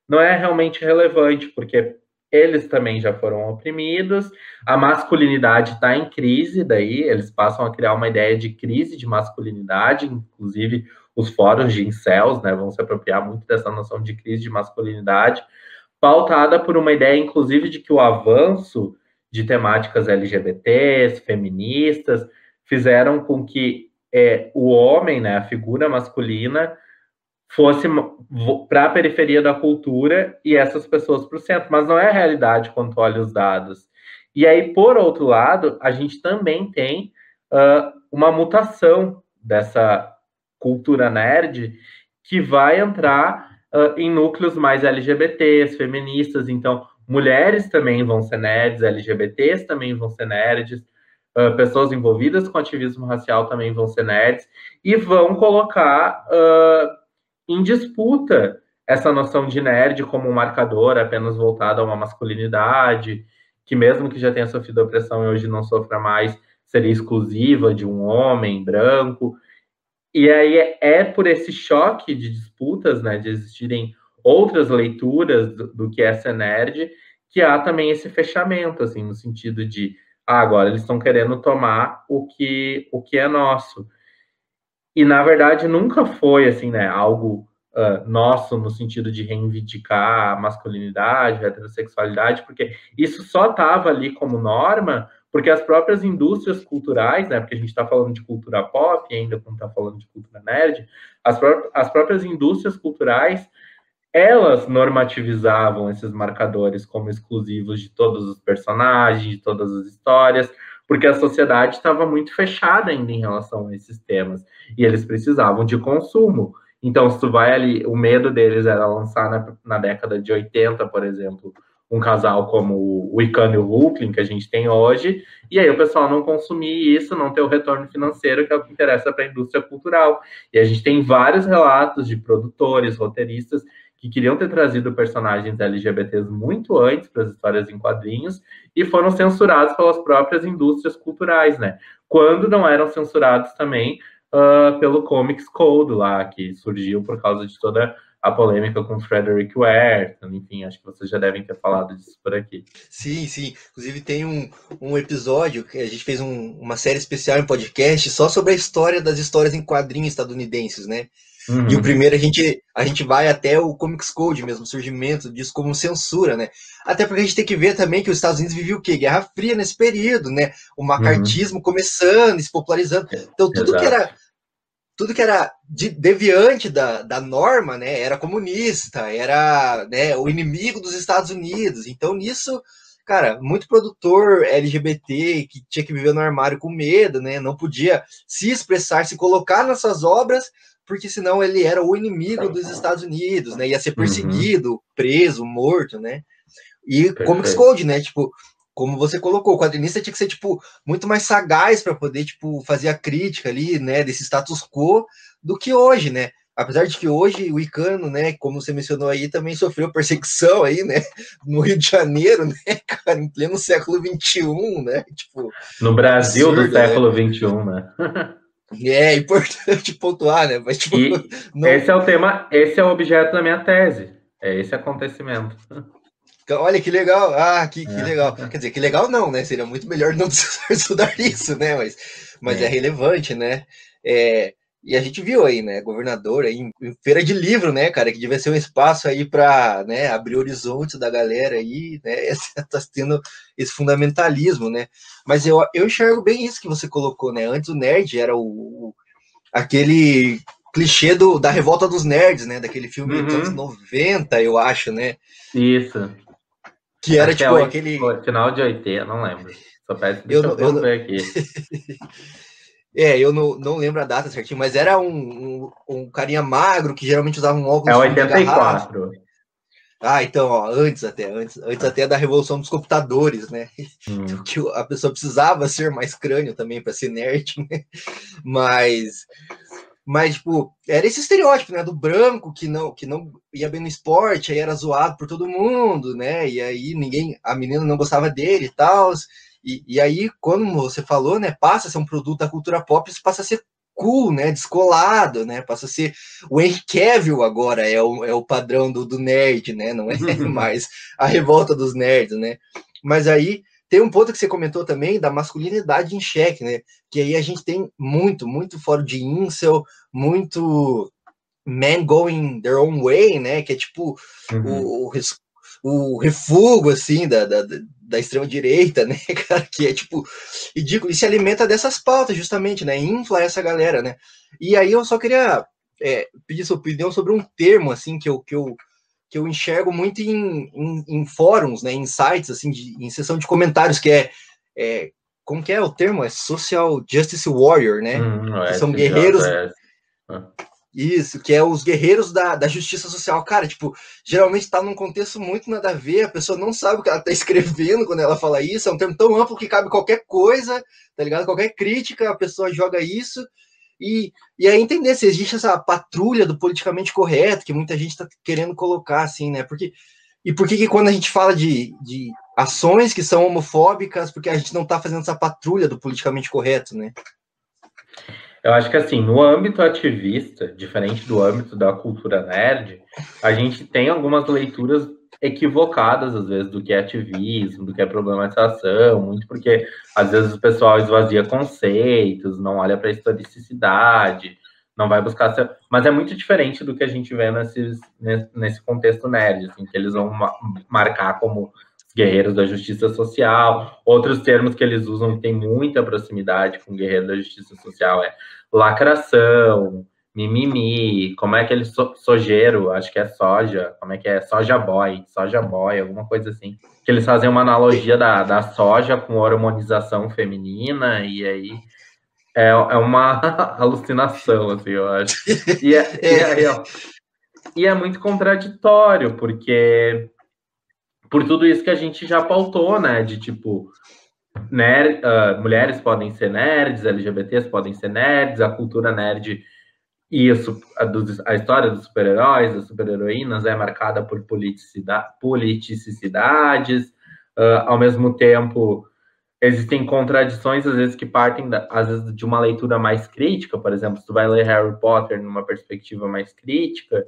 não é realmente relevante, porque eles também já foram oprimidos, a masculinidade está em crise, daí eles passam a criar uma ideia de crise de masculinidade, inclusive os fóruns de incels, né, vão se apropriar muito dessa noção de crise de masculinidade, pautada por uma ideia, inclusive, de que o avanço de temáticas LGBTs, feministas, fizeram com que é, o homem, né, a figura masculina, fosse para a periferia da cultura e essas pessoas para o centro. Mas não é a realidade quando olha os dados. E aí, por outro lado, a gente também tem uh, uma mutação dessa cultura nerd que vai entrar uh, em núcleos mais LGBTs, feministas. Então, mulheres também vão ser nerds, LGBTs também vão ser nerds, uh, pessoas envolvidas com ativismo racial também vão ser nerds, e vão colocar uh, em disputa essa noção de nerd como um marcador apenas voltado a uma masculinidade, que mesmo que já tenha sofrido opressão e hoje não sofra mais, seria exclusiva de um homem branco. E aí é, por esse choque de disputas, né, de existirem outras leituras do, do que é nerd, que há também esse fechamento, assim, no sentido de, ah, agora eles estão querendo tomar o que, o que é nosso. E, na verdade, nunca foi, assim, né, algo uh, nosso no sentido de reivindicar a masculinidade, a heterossexualidade, porque isso só estava ali como norma porque as próprias indústrias culturais, né, porque a gente está falando de cultura pop ainda, quando está falando de cultura nerd, as, pró as próprias indústrias culturais, elas normativizavam esses marcadores como exclusivos de todos os personagens, de todas as histórias, porque a sociedade estava muito fechada ainda em relação a esses temas, e eles precisavam de consumo. Então, se tu vai ali, o medo deles era lançar na, na década de 80, por exemplo, um casal como o Icano e o Hulkling, que a gente tem hoje, e aí o pessoal não consumir isso, não ter o retorno financeiro, que é o que interessa para a indústria cultural. E a gente tem vários relatos de produtores, roteiristas, que queriam ter trazido personagens LGBTs muito antes para as histórias em quadrinhos e foram censurados pelas próprias indústrias culturais, né? Quando não eram censurados também uh, pelo Comics Code lá, que surgiu por causa de toda a polêmica com Frederick Ware, enfim, acho que vocês já devem ter falado disso por aqui. Sim, sim. Inclusive tem um, um episódio que a gente fez um, uma série especial em podcast só sobre a história das histórias em quadrinhos estadunidenses, né? Uhum. E o primeiro a gente, a gente vai até o Comics Code mesmo, o surgimento disso como censura, né? Até porque a gente tem que ver também que os Estados Unidos viviam o quê? Guerra Fria nesse período, né? O macartismo uhum. começando, se popularizando. Então tudo Exato. que era tudo que era de, deviante da, da norma, né, era comunista, era né, o inimigo dos Estados Unidos. Então, nisso, cara, muito produtor LGBT que tinha que viver no armário com medo, né, não podia se expressar, se colocar nessas obras, porque senão ele era o inimigo dos Estados Unidos, né, ia ser uhum. perseguido, uhum. preso, morto, né. E Perfeito. Comics Code, né, tipo, como você colocou, o quadrinista tinha que ser tipo muito mais sagaz para poder tipo fazer a crítica ali, né, desse status quo do que hoje, né? Apesar de que hoje o Icano, né, como você mencionou aí, também sofreu perseguição aí, né, [laughs] no Rio de Janeiro, né, cara, em pleno século XXI, né, tipo... No Brasil absurdo, do século né? XXI, [laughs] né? É, importante [laughs] pontuar, né, mas tipo... Não... Esse é o tema, esse é o objeto da minha tese, é esse acontecimento. Olha que legal, ah, que, que é. legal. Quer dizer, que legal não, né? Seria muito melhor não precisar [laughs] estudar isso, né? Mas, mas é. é relevante, né? É, e a gente viu aí, né, governador aí em, em, feira de livro, né, cara, que devia ser um espaço aí para, né, abrir horizontes da galera aí, né, [laughs] tá tendo esse fundamentalismo, né, mas eu, eu enxergo bem isso que você colocou, né, antes o nerd era o, o aquele clichê do, da revolta dos nerds, né, daquele filme uhum. dos anos 90, eu acho, né. Isso. Que era Acho tipo que é aquele. Final de 80, não lembro. Só peço eu, não, eu não... ver aqui. [laughs] é, eu não, não lembro a data certinho, mas era um, um, um carinha magro que geralmente usava um óculos. É 84. Ah, então, ó, antes até, antes, antes até da revolução dos computadores, né? Hum. [laughs] Que a pessoa precisava ser mais crânio também para ser nerd, né? Mas mas, tipo, era esse estereótipo, né? Do branco que não, que não ia bem no esporte, aí era zoado por todo mundo, né? E aí ninguém, a menina não gostava dele e tal. E, e aí, quando você falou, né? Passa a ser um produto da cultura pop, isso passa a ser cool, né? Descolado, né? Passa a ser o Henry Cavill agora é o, é o padrão do, do nerd, né? Não é [laughs] mais a revolta dos nerds, né? Mas aí tem um ponto que você comentou também da masculinidade em xeque, né? Que aí a gente tem muito, muito fora de incel, muito men going their own way, né? Que é tipo uhum. o, o, o refúgio, assim, da, da, da extrema-direita, [laughs] né, cara? Que é tipo ridículo. E se alimenta dessas pautas, justamente, né? Infla essa galera, né? E aí eu só queria é, pedir sua opinião sobre um termo, assim, que eu, que eu que eu enxergo muito em, em, em fóruns, né, em sites, assim, de, em sessão de comentários, que é, é, como que é o termo? É Social Justice Warrior, né? Hum, é, são guerreiros... É. Isso, que é os guerreiros da, da justiça social. Cara, tipo, geralmente tá num contexto muito nada a ver, a pessoa não sabe o que ela tá [laughs] escrevendo quando ela fala isso, é um termo tão amplo que cabe qualquer coisa, tá ligado? Qualquer crítica, a pessoa joga isso, e, e aí entender se existe essa patrulha do politicamente correto que muita gente está querendo colocar, assim, né? Porque, e por que quando a gente fala de, de ações que são homofóbicas, porque a gente não está fazendo essa patrulha do politicamente correto, né? Eu acho que assim, no âmbito ativista, diferente do âmbito da cultura nerd, a gente tem algumas leituras equivocadas, às vezes, do que é ativismo, do que é problematização, muito porque, às vezes, o pessoal esvazia conceitos, não olha para a historicidade, não vai buscar... Ser... Mas é muito diferente do que a gente vê nesses, nesse contexto nerd, assim, que eles vão marcar como guerreiros da justiça social. Outros termos que eles usam que tem muita proximidade com guerreiro da justiça social é lacração, mimimi, como é aquele so, sojeiro, acho que é soja, como é que é? Soja boy, soja boy, alguma coisa assim. Que eles fazem uma analogia da, da soja com hormonização feminina, e aí é, é uma [laughs] alucinação, assim, eu acho. E é, e, é, e é muito contraditório, porque por tudo isso que a gente já pautou, né? De tipo, nerd, uh, mulheres podem ser nerds, LGBTs podem ser nerds, a cultura nerd e a, a história dos super-heróis, das super-heroínas é marcada por politicidade, politicidades, uh, ao mesmo tempo existem contradições às vezes que partem da, às vezes de uma leitura mais crítica, por exemplo, se tu vai ler Harry Potter numa perspectiva mais crítica,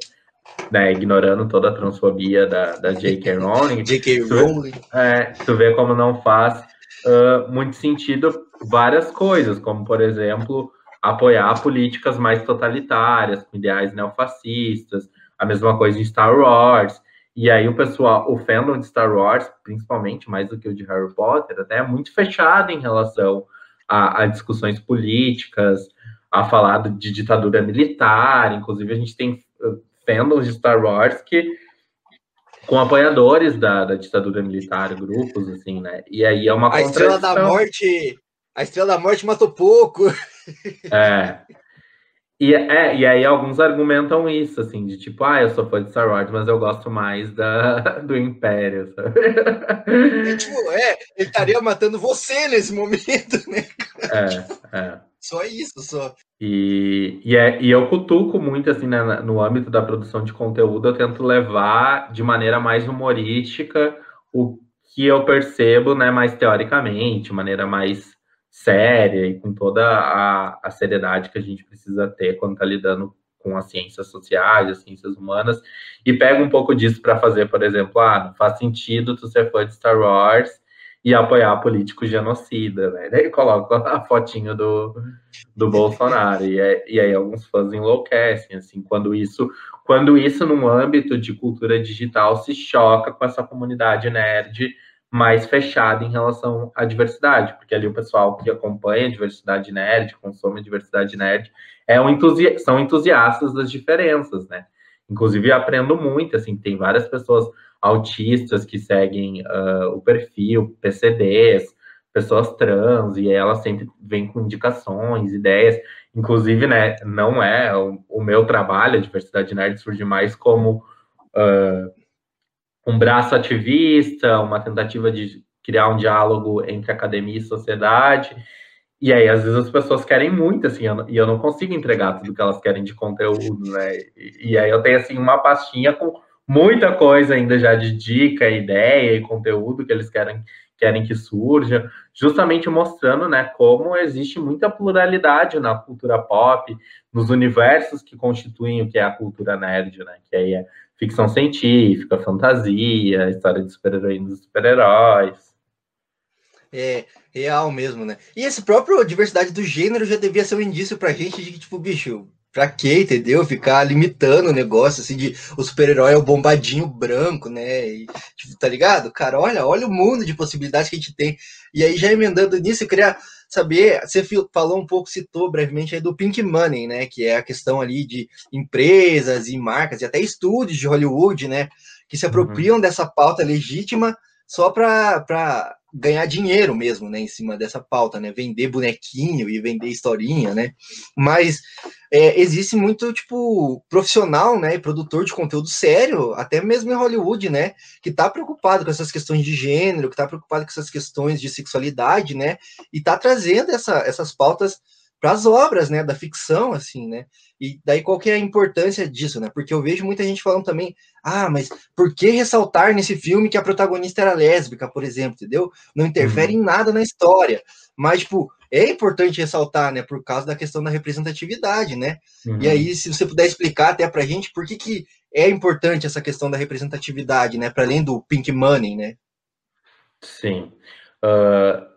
né, ignorando toda a transfobia da, da J.K. Rowling, [laughs] J.K. Rowling, tu, é, tu vê como não faz uh, muito sentido várias coisas, como por exemplo apoiar políticas mais totalitárias, com ideais neofascistas, a mesma coisa em Star Wars. E aí o pessoal, o fandom de Star Wars, principalmente mais do que o de Harry Potter, até é muito fechado em relação a, a discussões políticas, a falar de ditadura militar. Inclusive a gente tem uh, fandoms de Star Wars que com apoiadores da, da ditadura militar, grupos assim, né? E aí é uma a estrela da morte, a estrela da morte matou pouco. É. [laughs] E, é, e aí alguns argumentam isso, assim, de tipo, ah, eu sou fã de Star Wars, mas eu gosto mais da, [laughs] do Império, sabe? E, tipo, é, ele estaria matando você nesse momento, [laughs] né? É, é. Só isso, só. E, e, é, e eu cutuco muito, assim, né, no âmbito da produção de conteúdo, eu tento levar de maneira mais humorística o que eu percebo, né, mais teoricamente, maneira mais séria e com toda a, a seriedade que a gente precisa ter quando está lidando com as ciências sociais, as ciências humanas, e pega um pouco disso para fazer, por exemplo, ah, não faz sentido tu ser fã de Star Wars e apoiar político genocida, né? Daí coloca a fotinho do, do Bolsonaro, e, é, e aí alguns fãs enlouquecem, assim, quando isso, quando isso num âmbito de cultura digital se choca com essa comunidade nerd mais fechada em relação à diversidade, porque ali o pessoal que acompanha a diversidade nerd, consome a diversidade nerd, é um entusi são entusiastas das diferenças, né? Inclusive, aprendo muito, assim, tem várias pessoas autistas que seguem uh, o perfil, PCDs, pessoas trans, e elas sempre vêm com indicações, ideias. Inclusive, né, não é o, o meu trabalho, a diversidade nerd surge mais como uh, um braço ativista, uma tentativa de criar um diálogo entre academia e sociedade. E aí, às vezes, as pessoas querem muito, assim, eu, e eu não consigo entregar tudo que elas querem de conteúdo, né? E, e, aí eu tenho, assim, uma pastinha com muita coisa ainda já de dica, ideia e conteúdo que eles querem, querem que surja, justamente mostrando, né, como existe muita pluralidade na cultura pop, nos universos que constituem o que é a cultura nerd, né? Que aí é ficção científica, fantasia, história de super-heroínas e super-heróis. É, real mesmo, né? E esse próprio diversidade do gênero já devia ser um indício pra gente de que, tipo, bicho, pra quê, entendeu? Ficar limitando o negócio, assim, de o super-herói é o bombadinho branco, né? E, tipo, tá ligado? Cara, olha, olha o mundo de possibilidades que a gente tem. E aí, já emendando nisso, eu queria saber, você falou um pouco, citou brevemente aí do Pink Money, né, que é a questão ali de empresas e marcas e até estúdios de Hollywood, né, que se uhum. apropriam uhum. dessa pauta legítima só para ganhar dinheiro mesmo, né, em cima dessa pauta, né, vender bonequinho e vender historinha, né, mas é, existe muito, tipo, profissional, né, produtor de conteúdo sério, até mesmo em Hollywood, né, que tá preocupado com essas questões de gênero, que tá preocupado com essas questões de sexualidade, né, e tá trazendo essa, essas pautas para as obras, né, da ficção, assim, né? E daí qual que é a importância disso, né? Porque eu vejo muita gente falando também, ah, mas por que ressaltar nesse filme que a protagonista era lésbica, por exemplo, entendeu? Não interfere uhum. em nada na história. Mas, tipo, é importante ressaltar, né, por causa da questão da representatividade, né? Uhum. E aí, se você puder explicar até pra gente por que, que é importante essa questão da representatividade, né, para além do pink money, né? Sim. Uh,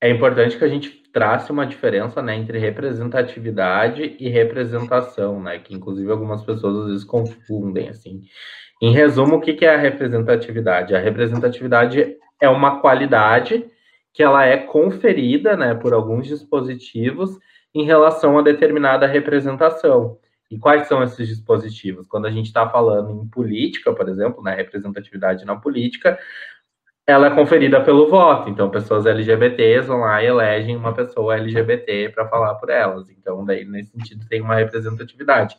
é importante que a gente trace uma diferença né, entre representatividade e representação, né? Que inclusive algumas pessoas às vezes confundem assim. Em resumo, o que é a representatividade? A representatividade é uma qualidade que ela é conferida né, por alguns dispositivos em relação a determinada representação. E quais são esses dispositivos? Quando a gente está falando em política, por exemplo, na né, representatividade na política, ela é conferida pelo voto. Então, pessoas LGBTs vão lá e elegem uma pessoa LGBT para falar por elas. Então, daí, nesse sentido, tem uma representatividade.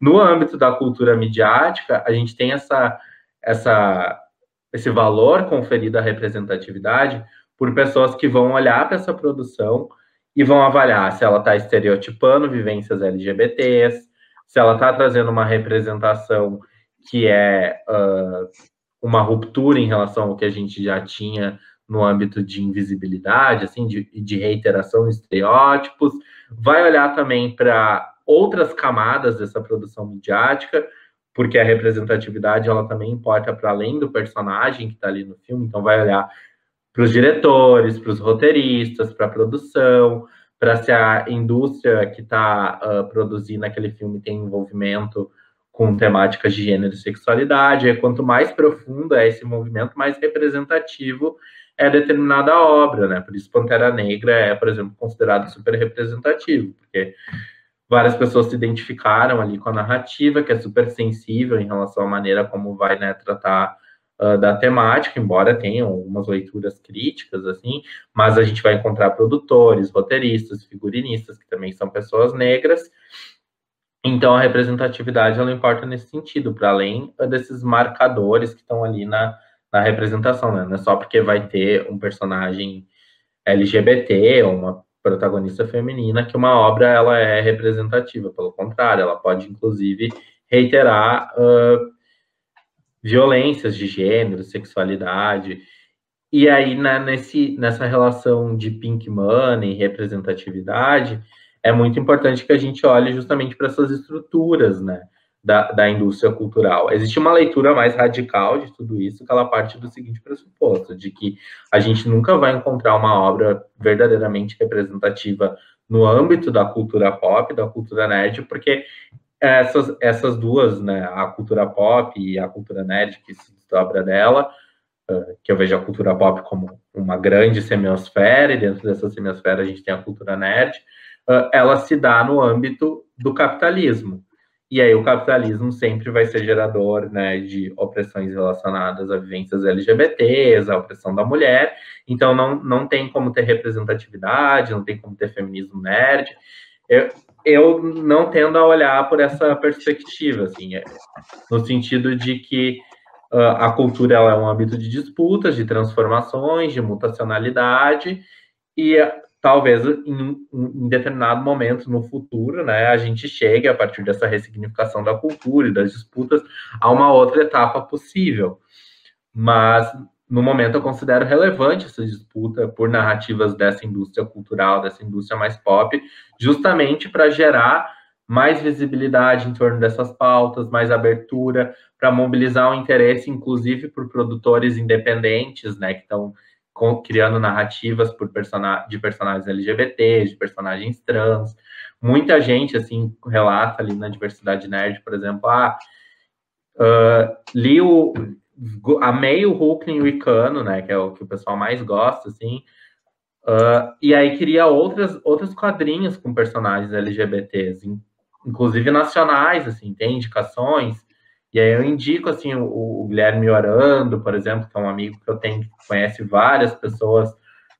No âmbito da cultura midiática, a gente tem essa, essa esse valor conferido à representatividade por pessoas que vão olhar para essa produção e vão avaliar se ela está estereotipando vivências LGBTs, se ela está trazendo uma representação que é uh, uma ruptura em relação ao que a gente já tinha no âmbito de invisibilidade, assim, de, de reiteração de estereótipos, vai olhar também para outras camadas dessa produção midiática, porque a representatividade ela também importa para além do personagem que está ali no filme, então vai olhar para os diretores, para os roteiristas, para a produção, para se a indústria que está uh, produzindo aquele filme tem envolvimento com temáticas de gênero e sexualidade. E quanto mais profundo é esse movimento, mais representativo é determinada obra, né? Por isso Pantera Negra é, por exemplo, considerado super representativo, porque várias pessoas se identificaram ali com a narrativa, que é super sensível em relação à maneira como vai né, tratar uh, da temática, embora tenham algumas leituras críticas, assim, mas a gente vai encontrar produtores, roteiristas, figurinistas, que também são pessoas negras, então a representatividade ela importa nesse sentido, para além desses marcadores que estão ali na, na representação, né? Não é só porque vai ter um personagem LGBT ou uma protagonista feminina que uma obra ela é representativa. Pelo contrário, ela pode inclusive reiterar uh, violências de gênero, sexualidade. E aí, né, nesse, nessa relação de pink money, representatividade, é muito importante que a gente olhe justamente para essas estruturas, né? da, da indústria cultural. Existe uma leitura mais radical de tudo isso, que ela parte do seguinte pressuposto, de que a gente nunca vai encontrar uma obra verdadeiramente representativa no âmbito da cultura pop, da cultura nerd, porque essas, essas duas, né, a cultura pop e a cultura nerd, que se desdobra dela, que eu vejo a cultura pop como uma grande semiosfera, e dentro dessa semiosfera a gente tem a cultura nerd, ela se dá no âmbito do capitalismo. E aí o capitalismo sempre vai ser gerador né, de opressões relacionadas a vivências LGBTs, a opressão da mulher. Então não, não tem como ter representatividade, não tem como ter feminismo nerd. Eu, eu não tendo a olhar por essa perspectiva, assim, é, no sentido de que uh, a cultura ela é um âmbito de disputas, de transformações, de mutacionalidade, e talvez em, em, determinado momento no futuro, né, a gente chegue a partir dessa ressignificação da cultura e das disputas a uma outra etapa possível. Mas no momento eu considero relevante essa disputa por narrativas dessa indústria cultural, dessa indústria mais pop, justamente para gerar mais visibilidade em torno dessas pautas, mais abertura, para mobilizar o interesse, inclusive por produtores independentes, né, que estão criando narrativas por persona de personagens LGBTs, de personagens trans. Muita gente, assim, relata ali na diversidade nerd, por exemplo, ah, uh, li o... Amei o Hulkling Wicano, né, que é o que o pessoal mais gosta, assim, uh, e aí queria outras, outros quadrinhos com personagens LGBTs, inclusive nacionais, assim, tem indicações, e aí eu indico, assim, o, o Guilherme Orando, por exemplo, que é um amigo que eu tenho, que conhece várias pessoas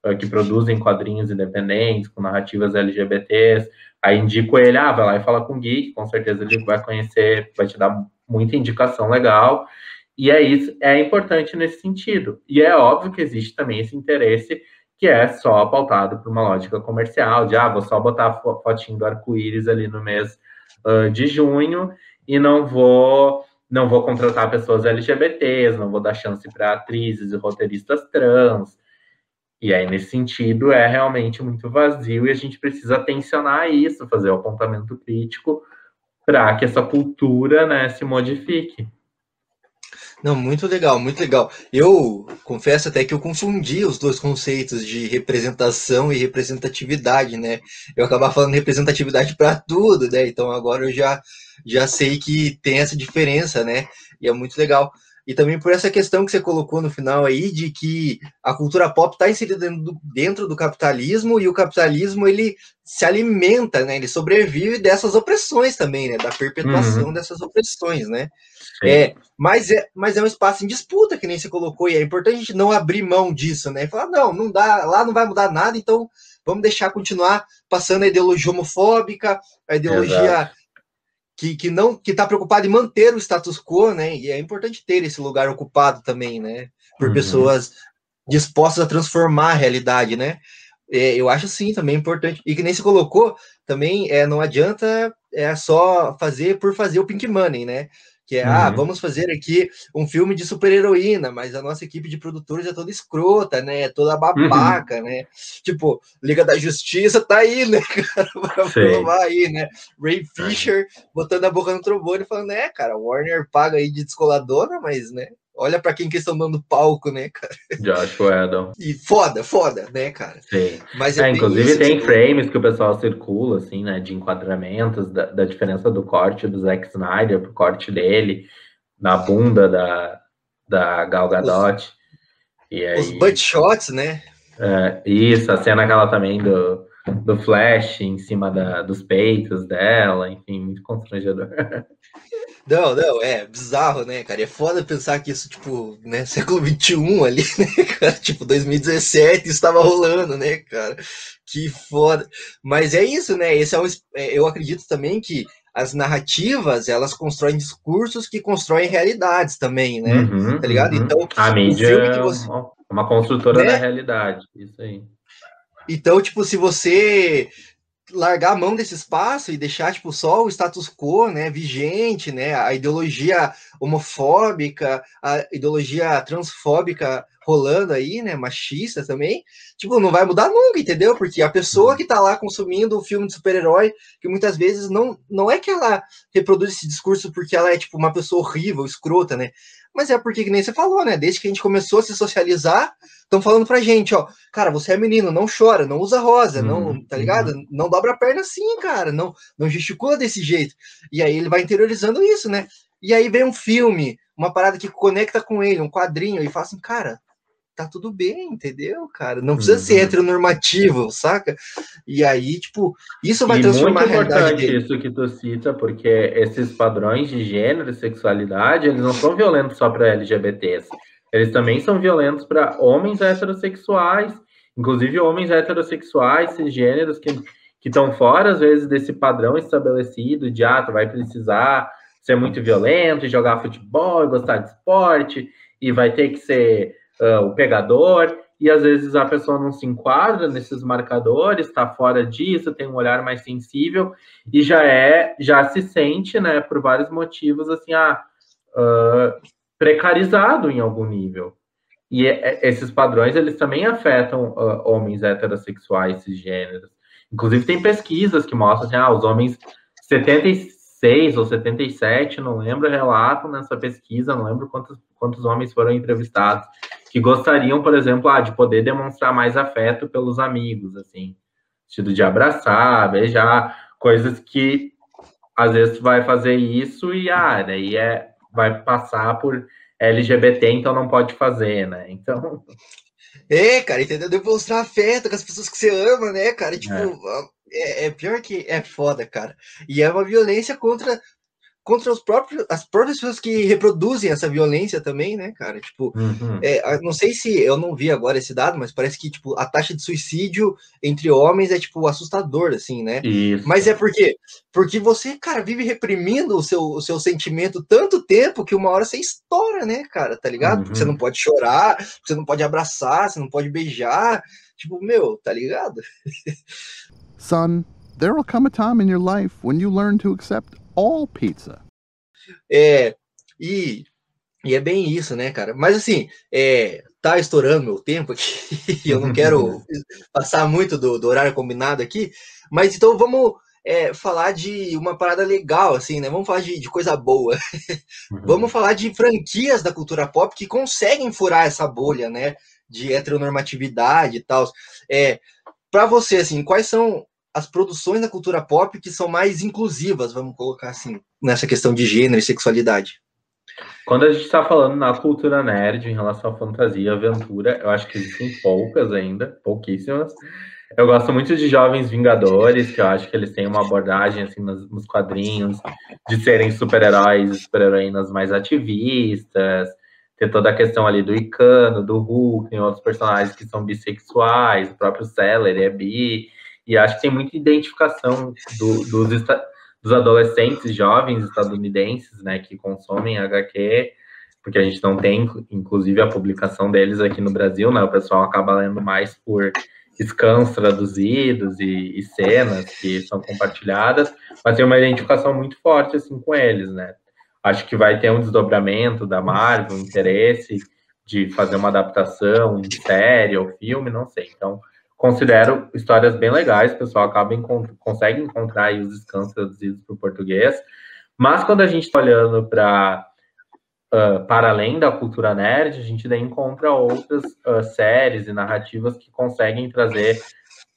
uh, que produzem quadrinhos independentes, com narrativas LGBTs, aí indico ele, ah, vai lá e fala com o Gui, com certeza ele vai conhecer, vai te dar muita indicação legal, e é isso, é importante nesse sentido. E é óbvio que existe também esse interesse que é só pautado por uma lógica comercial, de, ah, vou só botar a fotinho do arco-íris ali no mês uh, de junho, e não vou não vou contratar pessoas LGBTs, não vou dar chance para atrizes e roteiristas trans. E aí, nesse sentido, é realmente muito vazio e a gente precisa tensionar isso, fazer o apontamento crítico para que essa cultura né, se modifique. Não, muito legal, muito legal. Eu confesso até que eu confundi os dois conceitos de representação e representatividade, né? Eu acabava falando representatividade para tudo, né? Então agora eu já já sei que tem essa diferença, né? E é muito legal. E também por essa questão que você colocou no final aí de que a cultura pop está inserida dentro do, dentro do, capitalismo e o capitalismo ele se alimenta, né? Ele sobrevive dessas opressões também, né? Da perpetuação uhum. dessas opressões, né? É, mas, é, mas é um espaço em disputa, que nem você colocou, e é importante a gente não abrir mão disso, né? E falar, não, não dá, lá não vai mudar nada, então vamos deixar continuar passando a ideologia homofóbica, a ideologia Exato que, que não que está preocupado em manter o status quo, né? E é importante ter esse lugar ocupado também, né? Por uhum. pessoas dispostas a transformar a realidade, né? É, eu acho sim também importante. E que nem se colocou, também é, não adianta é só fazer por fazer o Pink Money, né? Que é, ah, uhum. ah, vamos fazer aqui um filme de super-heroína, mas a nossa equipe de produtores é toda escrota, né? É toda babaca, uhum. né? Tipo, Liga da Justiça tá aí, né, [laughs] cara? Pra provar aí, né? Ray Fisher botando a boca no trombone e falando, né, cara, Warner paga aí de descoladora, mas, né? Olha para quem que estão dando palco, né, cara? Josh [laughs] Whedon. E foda, foda, né, cara? Sim. Mas é, é inclusive isso, tem tipo... frames que o pessoal circula, assim, né, de enquadramentos, da, da, diferença do corte do Zack Snyder pro corte dele, na bunda da, da Gal Gadot. Os, aí, os butt shots, né? É, isso, a cena aquela também do, do Flash em cima da, dos peitos dela, enfim, muito constrangedor. [laughs] Não, não, é bizarro, né, cara? É foda pensar que isso, tipo, né, [laughs] século XXI ali, né, cara? Tipo, 2017 estava rolando, né, cara? Que foda. Mas é isso, né? Esse é o, é, eu acredito também que as narrativas, elas constroem discursos que constroem realidades também, né? Uhum, tá ligado? Uhum. Então, a mídia é você... uma construtora né? da realidade, isso aí. Então, tipo, se você largar a mão desse espaço e deixar tipo só o status quo, né, vigente, né, a ideologia homofóbica, a ideologia transfóbica rolando aí, né, machista também, tipo, não vai mudar nunca, entendeu? Porque a pessoa que tá lá consumindo o filme de super-herói, que muitas vezes não não é que ela reproduz esse discurso porque ela é tipo uma pessoa horrível, escrota, né? Mas é porque, que nem você falou, né? Desde que a gente começou a se socializar, estão falando pra gente, ó, cara, você é menino, não chora, não usa rosa, não, uhum, tá ligado? Uhum. Não dobra a perna assim, cara, não, não gesticula desse jeito. E aí ele vai interiorizando isso, né? E aí vem um filme, uma parada que conecta com ele, um quadrinho, e fala assim, cara, tá tudo bem, entendeu, cara? Não precisa uhum. ser heteronormativo, saca? E aí, tipo, isso vai e transformar muito a realidade importante isso que tu cita, porque esses padrões de gênero e sexualidade, eles não são violentos só para LGBTs. Eles também são violentos para homens heterossexuais, inclusive homens heterossexuais, cisgêneros que que estão fora, às vezes, desse padrão estabelecido de, ah, tu vai precisar ser muito violento, jogar futebol, gostar de esporte, e vai ter que ser uh, o pegador, e às vezes a pessoa não se enquadra nesses marcadores, está fora disso, tem um olhar mais sensível, e já é, já se sente, né, por vários motivos, assim, ah, uh, precarizado em algum nível. E é, é, esses padrões, eles também afetam uh, homens heterossexuais, cisgêneros. Inclusive, tem pesquisas que mostram que ah, os homens 76 ou 77, não lembro, relatam nessa pesquisa, não lembro quantos, quantos homens foram entrevistados, que gostariam, por exemplo, ah, de poder demonstrar mais afeto pelos amigos, assim, sentido de abraçar, beijar, coisas que às vezes vai fazer isso e ah, daí é vai passar por LGBT, então não pode fazer, né? Então. [laughs] É, cara, entendeu? Demonstrar afeto com as pessoas que você ama, né, cara? Tipo, é. É, é pior que é foda, cara. E é uma violência contra contra os próprios, as próprias pessoas que reproduzem essa violência também, né, cara? Tipo, uhum. é, não sei se eu não vi agora esse dado, mas parece que tipo a taxa de suicídio entre homens é tipo assustador, assim, né? Isso. Mas é porque porque você, cara, vive reprimindo o seu, o seu sentimento tanto tempo que uma hora você estoura, né, cara? Tá ligado? Uhum. Você não pode chorar, você não pode abraçar, você não pode beijar, tipo, meu, tá ligado? [laughs] Son, there will come a time in your life when you learn to accept all pizza. É, e, e é bem isso, né, cara? Mas assim, é, tá estourando meu tempo aqui, [laughs] eu não quero [laughs] passar muito do, do, horário combinado aqui, mas então vamos é, falar de uma parada legal, assim, né? Vamos falar de, de coisa boa. Uhum. vamos falar de franquias da cultura pop que conseguem furar essa bolha, né? De heteronormatividade e tal. É, para você, assim, quais são as produções da cultura pop que são mais inclusivas, vamos colocar assim, nessa questão de gênero e sexualidade. Quando a gente está falando na cultura nerd em relação à fantasia aventura, eu acho que existem poucas ainda, pouquíssimas. Eu gosto muito de Jovens Vingadores, que eu acho que eles têm uma abordagem assim nos, nos quadrinhos de serem super-heróis super-heroínas mais ativistas, ter toda a questão ali do Icano, do Hulk, tem outros personagens que são bissexuais, o próprio Celery é bi, e acho que tem muita identificação do, dos, dos adolescentes jovens estadunidenses, né, que consomem HQ, porque a gente não tem, inclusive, a publicação deles aqui no Brasil, né, o pessoal acaba lendo mais por scans traduzidos e, e cenas que são compartilhadas, mas tem uma identificação muito forte, assim, com eles, né. Acho que vai ter um desdobramento da Marvel, um interesse de fazer uma adaptação em série ou filme, não sei. Então, considero histórias bem legais, o pessoal acaba consegue encontrar os scans traduzidos para o português. Mas quando a gente está olhando para uh, para além da cultura nerd, a gente daí encontra outras uh, séries e narrativas que conseguem trazer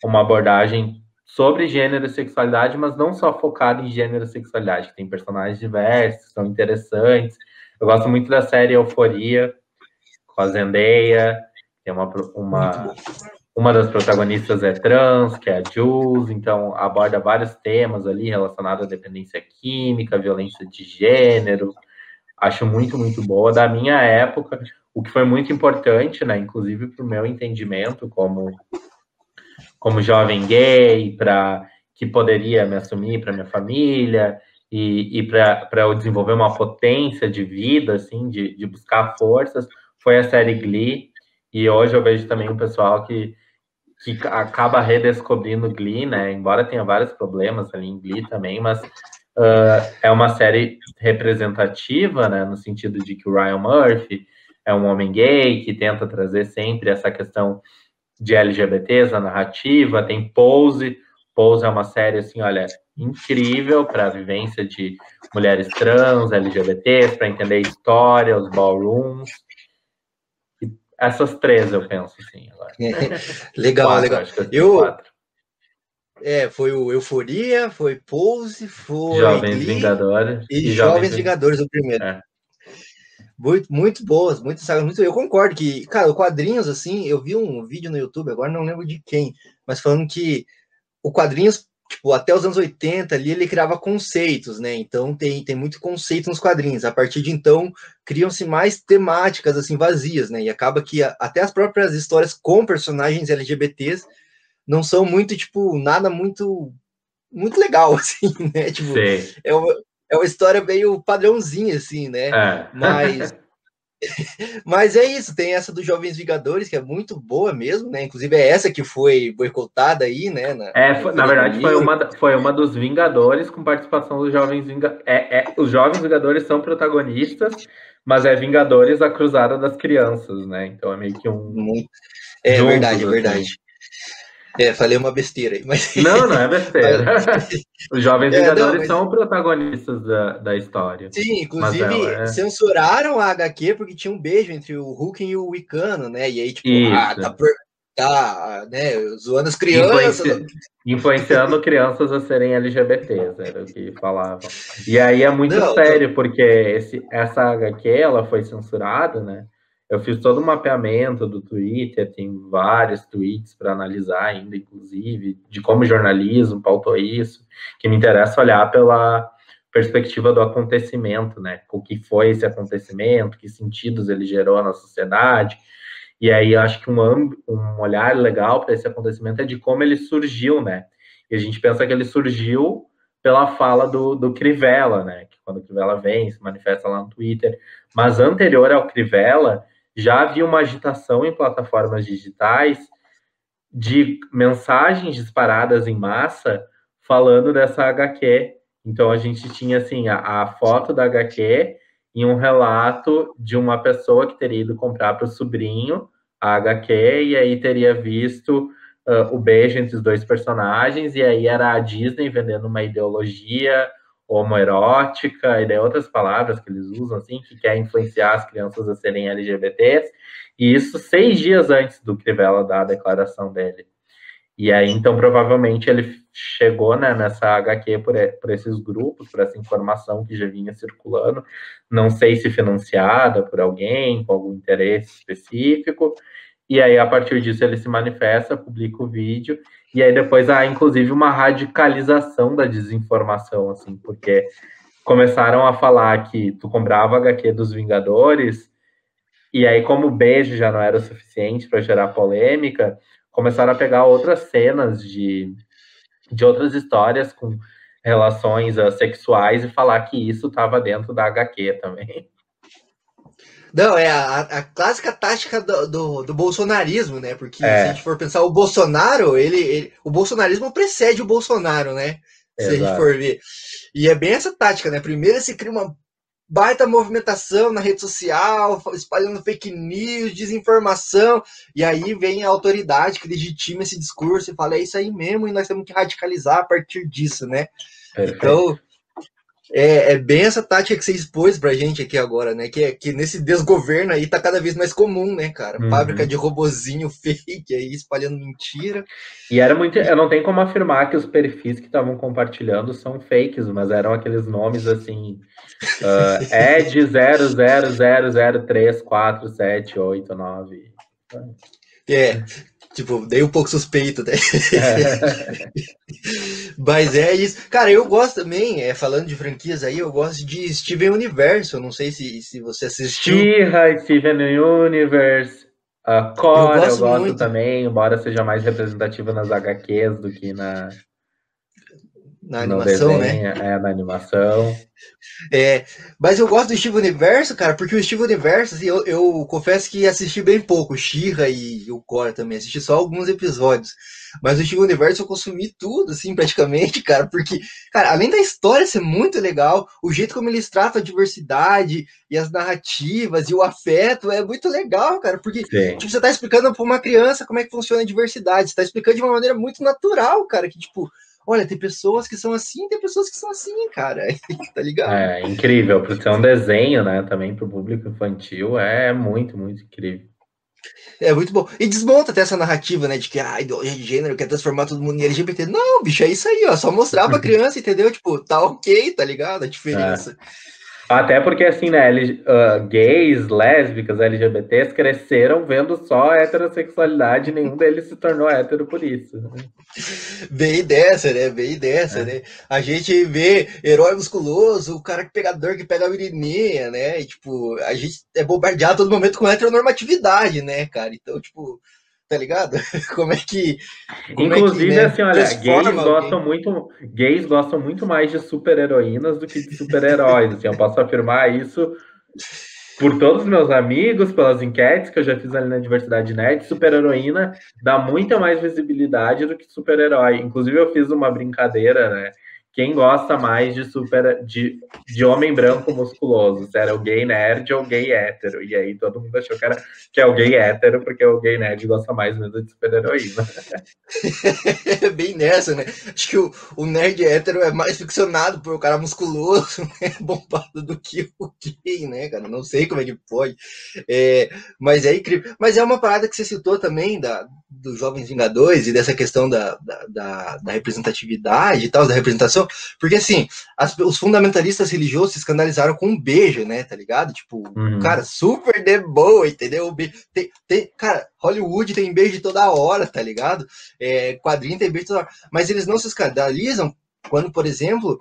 uma abordagem sobre gênero e sexualidade, mas não só focada em gênero e sexualidade, que tem personagens diversos, são interessantes. Eu gosto muito da série Euforia, com a Zendaya, tem uma, uma, uma das protagonistas é trans, que é a Jules, então aborda vários temas ali relacionados à dependência química, violência de gênero. Acho muito, muito boa. Da minha época, o que foi muito importante, né, inclusive para o meu entendimento como, como jovem gay, para que poderia me assumir para minha família e, e para eu desenvolver uma potência de vida, assim, de, de buscar forças, foi a série Glee. E hoje eu vejo também um pessoal que que acaba redescobrindo Glee, né? Embora tenha vários problemas ali em Glee também, mas uh, é uma série representativa, né? No sentido de que o Ryan Murphy é um homem gay que tenta trazer sempre essa questão de LGBTs na narrativa. Tem Pose, Pose é uma série assim, olha, incrível para a vivência de mulheres trans, LGBTs, para entender a história, os ballrooms. Essas três eu penso, assim, agora. legal, quatro, legal. Eu, eu é, foi o Euforia, foi Pose, foi. Jovens Glee, Vingadores. E, e Jovens, Jovens Vingadores, o primeiro. É. Muito, muito boas, muito sagas, muito. Eu concordo que, cara, quadrinhos, assim, eu vi um vídeo no YouTube, agora não lembro de quem, mas falando que o quadrinhos tipo, até os anos 80 ali ele criava conceitos, né? Então tem, tem muito conceito nos quadrinhos. A partir de então criam-se mais temáticas assim vazias, né? E acaba que a, até as próprias histórias com personagens LGBTs não são muito tipo nada muito muito legal [laughs] assim, né? Tipo, é uma, é uma história meio padrãozinha assim, né? É. Mas [laughs] Mas é isso, tem essa dos Jovens Vingadores, que é muito boa mesmo, né? Inclusive é essa que foi boicotada aí, né? Na, é, foi, na verdade foi uma, foi uma dos Vingadores com participação dos Jovens Vingadores. É, é, os Jovens Vingadores são protagonistas, mas é Vingadores a Cruzada das Crianças, né? Então é meio que um. Muito... É juntos, verdade, é verdade. Assim. É, falei uma besteira aí, mas. Não, não é besteira. [laughs] [laughs] Os Jovens é, Vingadores mas... são protagonistas da, da história. Sim, inclusive é... censuraram a HQ porque tinha um beijo entre o Hulk e o Wicano, né? E aí, tipo, ah, tá, por... tá né, zoando as crianças. Influenci... Influenciando [laughs] crianças a serem LGBTs, era o que falavam. E aí é muito não, sério, não... porque esse, essa HQ ela foi censurada, né? Eu fiz todo o mapeamento do Twitter, tem vários tweets para analisar ainda, inclusive, de como o jornalismo pautou isso, que me interessa olhar pela perspectiva do acontecimento, né? O que foi esse acontecimento, que sentidos ele gerou na sociedade. E aí acho que um, um olhar legal para esse acontecimento é de como ele surgiu, né? E a gente pensa que ele surgiu pela fala do, do Crivella, né? Que quando o Crivella vem, se manifesta lá no Twitter. Mas anterior ao Crivella, já havia uma agitação em plataformas digitais de mensagens disparadas em massa falando dessa HQ. Então a gente tinha assim a, a foto da HQ e um relato de uma pessoa que teria ido comprar para o sobrinho a HQ e aí teria visto uh, o beijo entre os dois personagens e aí era a Disney vendendo uma ideologia homoerótica, e daí outras palavras que eles usam, assim, que quer influenciar as crianças a serem LGBTs, e isso seis dias antes do Crivella dar a declaração dele. E aí, então, provavelmente ele chegou né, nessa HQ por, por esses grupos, por essa informação que já vinha circulando, não sei se financiada por alguém, com algum interesse específico, e aí, a partir disso, ele se manifesta, publica o vídeo, e aí depois há, inclusive, uma radicalização da desinformação, assim, porque começaram a falar que tu comprava HQ dos Vingadores, e aí, como o beijo já não era o suficiente para gerar polêmica, começaram a pegar outras cenas de, de outras histórias com relações uh, sexuais e falar que isso estava dentro da HQ também. Não, é a, a clássica tática do, do, do, bolsonarismo, né? Porque é. se a gente for pensar, o Bolsonaro, ele, ele, o bolsonarismo precede o Bolsonaro, né? Se Exato. a gente for ver. E é bem essa tática, né? Primeiro se cria uma baita movimentação na rede social, espalhando fake news, desinformação, e aí vem a autoridade que legitima esse discurso e fala, é isso aí mesmo, e nós temos que radicalizar a partir disso, né? Perfeito. Então, é, é, bem essa tática que você expôs pra gente aqui agora, né? Que, é, que nesse desgoverno aí tá cada vez mais comum, né, cara? Uhum. Fábrica de robozinho [laughs] fake aí, espalhando mentira. E era muito. Eu não tenho como afirmar que os perfis que estavam compartilhando são fakes, mas eram aqueles nomes assim. Uh, [laughs] Ed 0000347889. É, Tipo, dei um pouco suspeito, né? É. [laughs] Mas é isso. Cara, eu gosto também, é, falando de franquias aí, eu gosto de Steven Universo. Não sei se, se você assistiu. She-Ra, Steven Universe. A Cora eu gosto, eu gosto também, embora seja mais representativa nas HQs do que na, na animação, né? né? É, na animação. [laughs] É, mas eu gosto do Steve Universo, cara, porque o Steve Universo, assim, eu, eu confesso que assisti bem pouco, Shira e o Cora também, assisti só alguns episódios. Mas o Steve Universo eu consumi tudo, assim, [laughs] praticamente, cara, porque, cara, além da história ser muito legal, o jeito como eles tratam a diversidade e as narrativas e o afeto é muito legal, cara, porque tipo, você tá explicando pra uma criança como é que funciona a diversidade, você tá explicando de uma maneira muito natural, cara, que, tipo, Olha, tem pessoas que são assim, tem pessoas que são assim, cara. [laughs] tá ligado? É incrível. Por ser um desenho, né? Também para o público infantil, é muito, muito incrível. É muito bom. E desmonta até essa narrativa, né? De que a ah, ideologia de gênero quer transformar todo mundo em LGBT. Não, bicho, é isso aí, ó. Só mostrar pra [laughs] criança, entendeu? Tipo, tá ok, tá ligado? A diferença. É. Até porque, assim, né, uh, gays, lésbicas, LGBTs cresceram vendo só heterossexualidade e nenhum deles se tornou hétero por isso. Né? Bem dessa, né? Bem dessa, é. né? A gente vê herói musculoso, o cara que pegador que pega a menininha, né? E, tipo, a gente é bombardeado todo momento com heteronormatividade, né, cara? Então, tipo, tá ligado? [laughs] Como é que. Como Inclusive, é que, né, assim, olha, gays gostam muito. Gays gostam muito mais de super-heroínas do que de super-heróis. assim, eu posso afirmar isso por todos os meus amigos, pelas enquetes que eu já fiz ali na Diversidade Net, super-heroína dá muita mais visibilidade do que super-herói. Inclusive, eu fiz uma brincadeira, né? Quem gosta mais de super de, de homem branco musculoso, se era o gay nerd ou o gay hétero. E aí todo mundo achou que, era, que é o gay hétero, porque o gay nerd gosta mais mesmo de super-heroína. [laughs] Bem nessa, né? Acho que o, o nerd hétero é mais ficcionado por o cara musculoso, [laughs] né? bombado do que o gay, né, cara? Não sei como é que pode. É, mas é incrível. Mas é uma parada que você citou também da, dos Jovens Vingadores e dessa questão da, da, da, da representatividade e tal, da representação, porque assim, as, os fundamentalistas religiosos se escandalizaram com um beijo, né, tá ligado? Tipo, uhum. cara, super de boa, entendeu? Tem, tem, cara, Hollywood tem beijo toda hora, tá ligado? É, quadrinho tem beijo toda hora, mas eles não se escandalizam quando, por exemplo,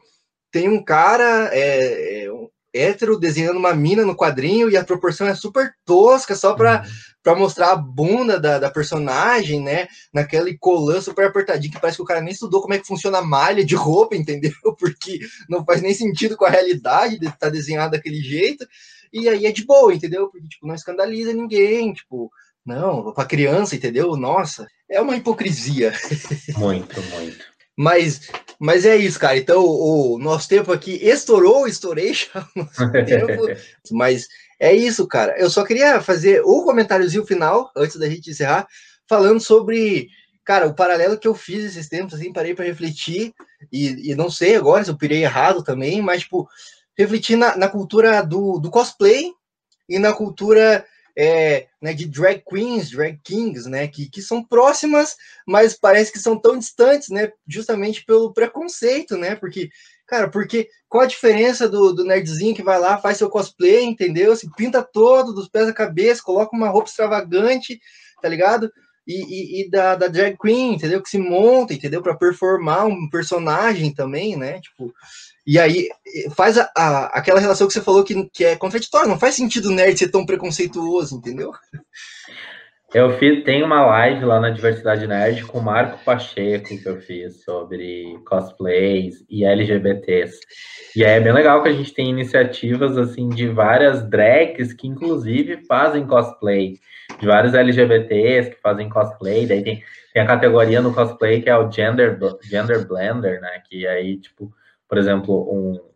tem um cara, é, é, um hétero desenhando uma mina no quadrinho e a proporção é super tosca, só pra, uhum para mostrar a bunda da, da, personagem, né? Naquele colã super apertadinho que parece que o cara nem estudou como é que funciona a malha de roupa, [laughs] entendeu? Porque não faz nem sentido com a realidade de estar tá desenhado daquele jeito. E aí é de boa, entendeu? Porque, tipo, não escandaliza ninguém, tipo, não, para criança, entendeu? Nossa, é uma hipocrisia. [laughs] Muito, muito. Mas, mas é isso, cara. Então, o, o nosso tempo aqui estourou, estourei já [laughs] o nosso tempo. [laughs] mas é isso, cara. Eu só queria fazer o comentáriozinho final, antes da gente encerrar, falando sobre, cara, o paralelo que eu fiz esses tempos, assim, parei para refletir, e, e, não sei agora se eu pirei errado também, mas, tipo, refletir na, na cultura do, do cosplay e na cultura é, né, de drag queens, drag kings, né, que, que são próximas, mas parece que são tão distantes, né, justamente pelo preconceito, né, porque Cara, porque qual a diferença do, do nerdzinho que vai lá, faz seu cosplay, entendeu? Se pinta todo, dos pés à cabeça, coloca uma roupa extravagante, tá ligado? E, e, e da, da, drag queen, entendeu? Que se monta, entendeu? Para performar um personagem também, né? Tipo, e aí faz a, a, aquela relação que você falou que, que é contraditória, não faz sentido o nerd ser tão preconceituoso, entendeu? Eu fiz, tem uma live lá na Diversidade Nerd com o Marco Pacheco que eu fiz sobre cosplays e LGBTs. E é bem legal que a gente tem iniciativas assim de várias drags que inclusive fazem cosplay, de vários LGBTs que fazem cosplay, daí tem, tem a categoria no cosplay que é o gender gender blender, né, que aí tipo, por exemplo, um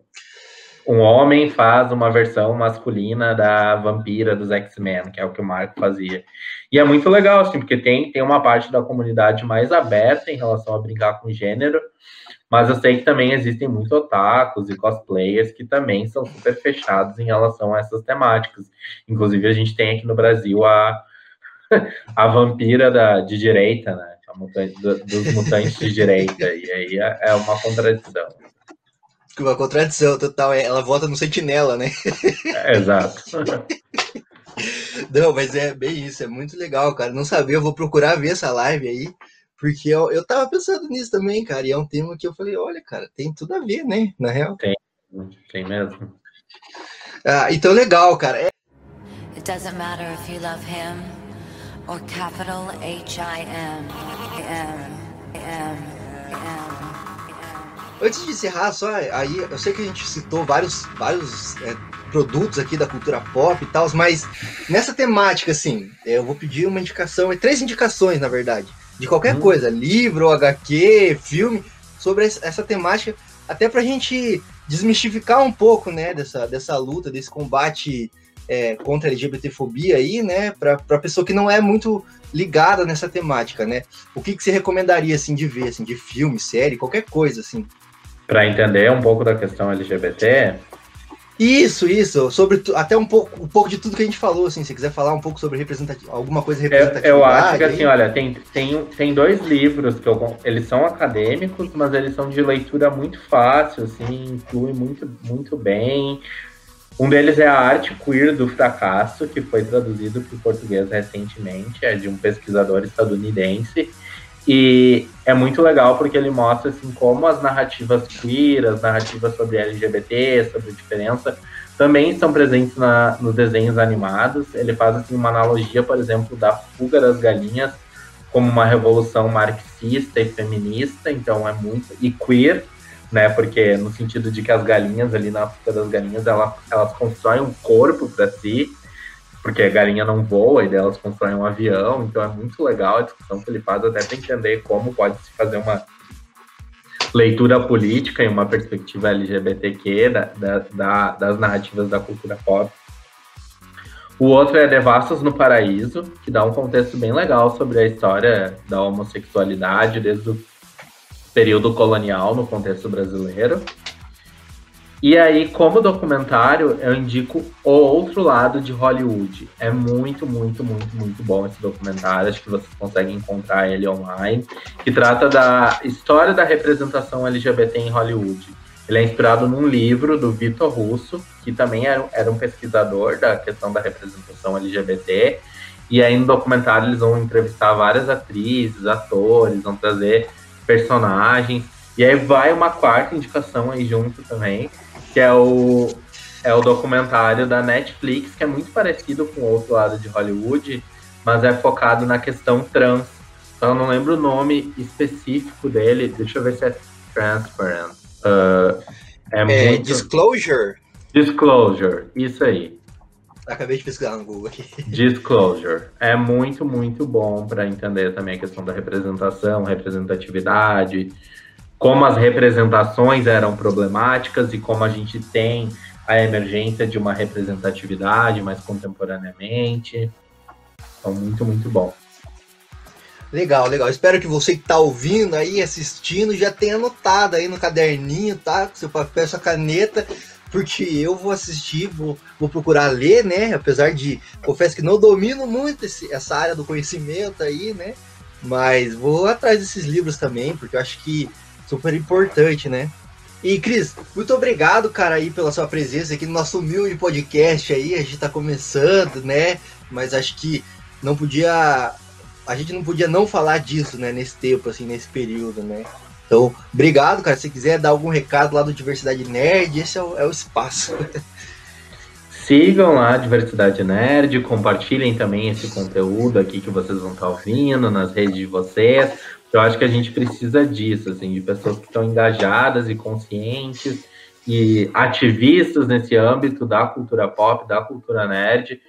um homem faz uma versão masculina da vampira dos X-Men, que é o que o Marco fazia. E é muito legal, assim, porque tem, tem uma parte da comunidade mais aberta em relação a brincar com gênero, mas eu sei que também existem muitos otakus e cosplayers que também são super fechados em relação a essas temáticas. Inclusive, a gente tem aqui no Brasil a, [laughs] a vampira da, de direita, né? Dos mutantes de direita, e aí é, é uma contradição. Uma contradição total, é, ela vota no sentinela, né? É, exato. Não, mas é bem isso, é muito legal, cara. Não sabia, eu vou procurar ver essa live aí, porque eu, eu tava pensando nisso também, cara, e é um tema que eu falei, olha, cara, tem tudo a ver, né, na real. Tem, tem mesmo. Ah, então legal, cara. É... It doesn't matter if you love him or capital H-I-M. Antes de encerrar, só aí, eu sei que a gente citou vários, vários é, produtos aqui da cultura pop e tal, mas nessa temática, assim, eu vou pedir uma indicação, é três indicações, na verdade, de qualquer hum. coisa, livro, HQ, filme, sobre essa temática, até pra gente desmistificar um pouco, né, dessa, dessa luta, desse combate é, contra a LGBTfobia aí, né, pra, pra pessoa que não é muito ligada nessa temática, né? O que, que você recomendaria, assim, de ver, assim, de filme, série, qualquer coisa, assim? Para entender um pouco da questão LGBT, isso, isso. Sobre até um pouco, um pouco de tudo que a gente falou, assim, se quiser falar um pouco sobre representatividade, alguma coisa representativa. Eu, eu acho que assim, olha, tem, tem, tem dois livros que eu, eles são acadêmicos, mas eles são de leitura muito fácil, assim, inclui muito, muito bem. Um deles é a Arte Queer do Fracasso, que foi traduzido para o português recentemente, é de um pesquisador estadunidense. E é muito legal porque ele mostra assim como as narrativas queer, as narrativas sobre LGBT, sobre diferença, também estão presentes na, nos desenhos animados. Ele faz assim uma analogia, por exemplo, da fuga das galinhas como uma revolução marxista e feminista, então é muito e queer, né? Porque no sentido de que as galinhas ali na fuga das galinhas, ela, elas constroem um corpo para si porque a galinha não voa e delas constroem um avião, então é muito legal a discussão que ele faz até para entender como pode se fazer uma leitura política e uma perspectiva LGBTQ da, da, da, das narrativas da cultura pop. O outro é Devassos no Paraíso, que dá um contexto bem legal sobre a história da homossexualidade desde o período colonial no contexto brasileiro. E aí, como documentário, eu indico O Outro Lado de Hollywood. É muito, muito, muito, muito bom esse documentário. Acho que vocês conseguem encontrar ele online. Que trata da história da representação LGBT em Hollywood. Ele é inspirado num livro do Vitor Russo, que também era, era um pesquisador da questão da representação LGBT. E aí, no documentário, eles vão entrevistar várias atrizes, atores, vão trazer personagens. E aí vai uma quarta indicação aí junto também, que é o, é o documentário da Netflix, que é muito parecido com o outro lado de Hollywood, mas é focado na questão trans. Então, eu não lembro o nome específico dele, deixa eu ver se é Transparent. Uh, é, é muito... Disclosure? Disclosure, isso aí. Acabei de pesquisar no Google aqui. [laughs] Disclosure. É muito, muito bom para entender também a questão da representação, representatividade, como as representações eram problemáticas e como a gente tem a emergência de uma representatividade mais contemporaneamente. Então, muito, muito bom. Legal, legal. Espero que você que está ouvindo aí, assistindo, já tenha anotado aí no caderninho, tá? Com seu papel, sua caneta, porque eu vou assistir, vou, vou procurar ler, né? Apesar de, confesso que não domino muito esse, essa área do conhecimento aí, né? Mas vou atrás desses livros também, porque eu acho que super importante, né? E Cris, muito obrigado, cara, aí pela sua presença aqui no nosso humilde podcast aí. A gente tá começando, né? Mas acho que não podia. A gente não podia não falar disso, né? Nesse tempo, assim, nesse período, né? Então, obrigado, cara. Se quiser dar algum recado lá do Diversidade Nerd, esse é o, é o espaço. [laughs] sigam lá a Diversidade Nerd, compartilhem também esse conteúdo aqui que vocês vão estar ouvindo nas redes de vocês. Eu acho que a gente precisa disso, assim, de pessoas que estão engajadas e conscientes e ativistas nesse âmbito da cultura pop, da cultura nerd,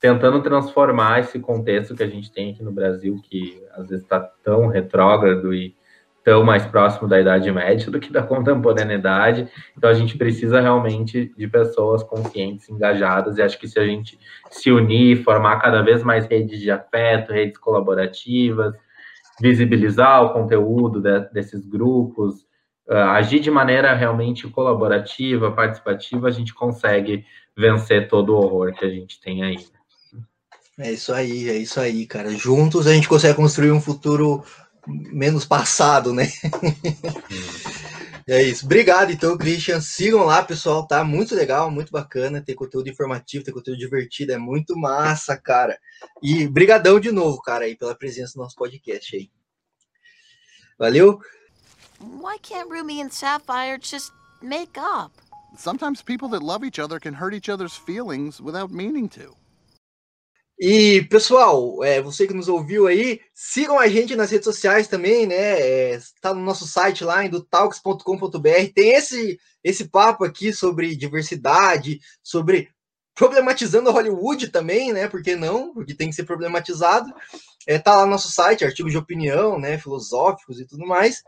tentando transformar esse contexto que a gente tem aqui no Brasil, que às vezes está tão retrógrado e tão mais próximo da Idade Média do que da contemporaneidade. Então a gente precisa realmente de pessoas conscientes, engajadas, e acho que se a gente se unir, formar cada vez mais redes de afeto, redes colaborativas, visibilizar o conteúdo de, desses grupos, uh, agir de maneira realmente colaborativa, participativa, a gente consegue vencer todo o horror que a gente tem aí. É isso aí, é isso aí, cara. Juntos a gente consegue construir um futuro menos passado, né? [laughs] é isso. Obrigado, então, Christian. Sigam lá, pessoal. Tá muito legal, muito bacana. Ter conteúdo informativo, ter conteúdo divertido. É muito massa, cara. E brigadão de novo, cara, aí, pela presença no nosso podcast aí. Valeu. Why can't Ruby and Sapphire just make up? Sometimes people that love each other can hurt each other's feelings without meaning to. E, pessoal, é, você que nos ouviu aí, sigam a gente nas redes sociais também, né? Está é, no nosso site lá, talks.com.br. Tem esse, esse papo aqui sobre diversidade, sobre problematizando Hollywood também, né? Por que não? Porque tem que ser problematizado. É, tá lá no nosso site, artigos de opinião, né? Filosóficos e tudo mais.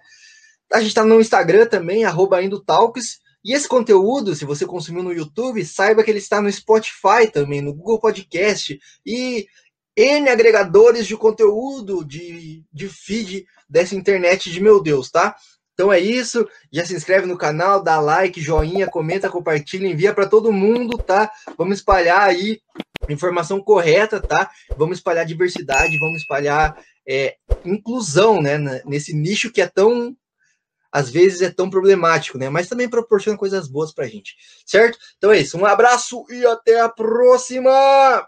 A gente está no Instagram também, arroba. E esse conteúdo, se você consumiu no YouTube, saiba que ele está no Spotify também, no Google Podcast e N agregadores de conteúdo de, de feed dessa internet de meu Deus, tá? Então é isso. Já se inscreve no canal, dá like, joinha, comenta, compartilha, envia para todo mundo, tá? Vamos espalhar aí informação correta, tá? Vamos espalhar diversidade, vamos espalhar é, inclusão, né? Nesse nicho que é tão às vezes é tão problemático, né? Mas também proporciona coisas boas pra gente, certo? Então é isso, um abraço e até a próxima!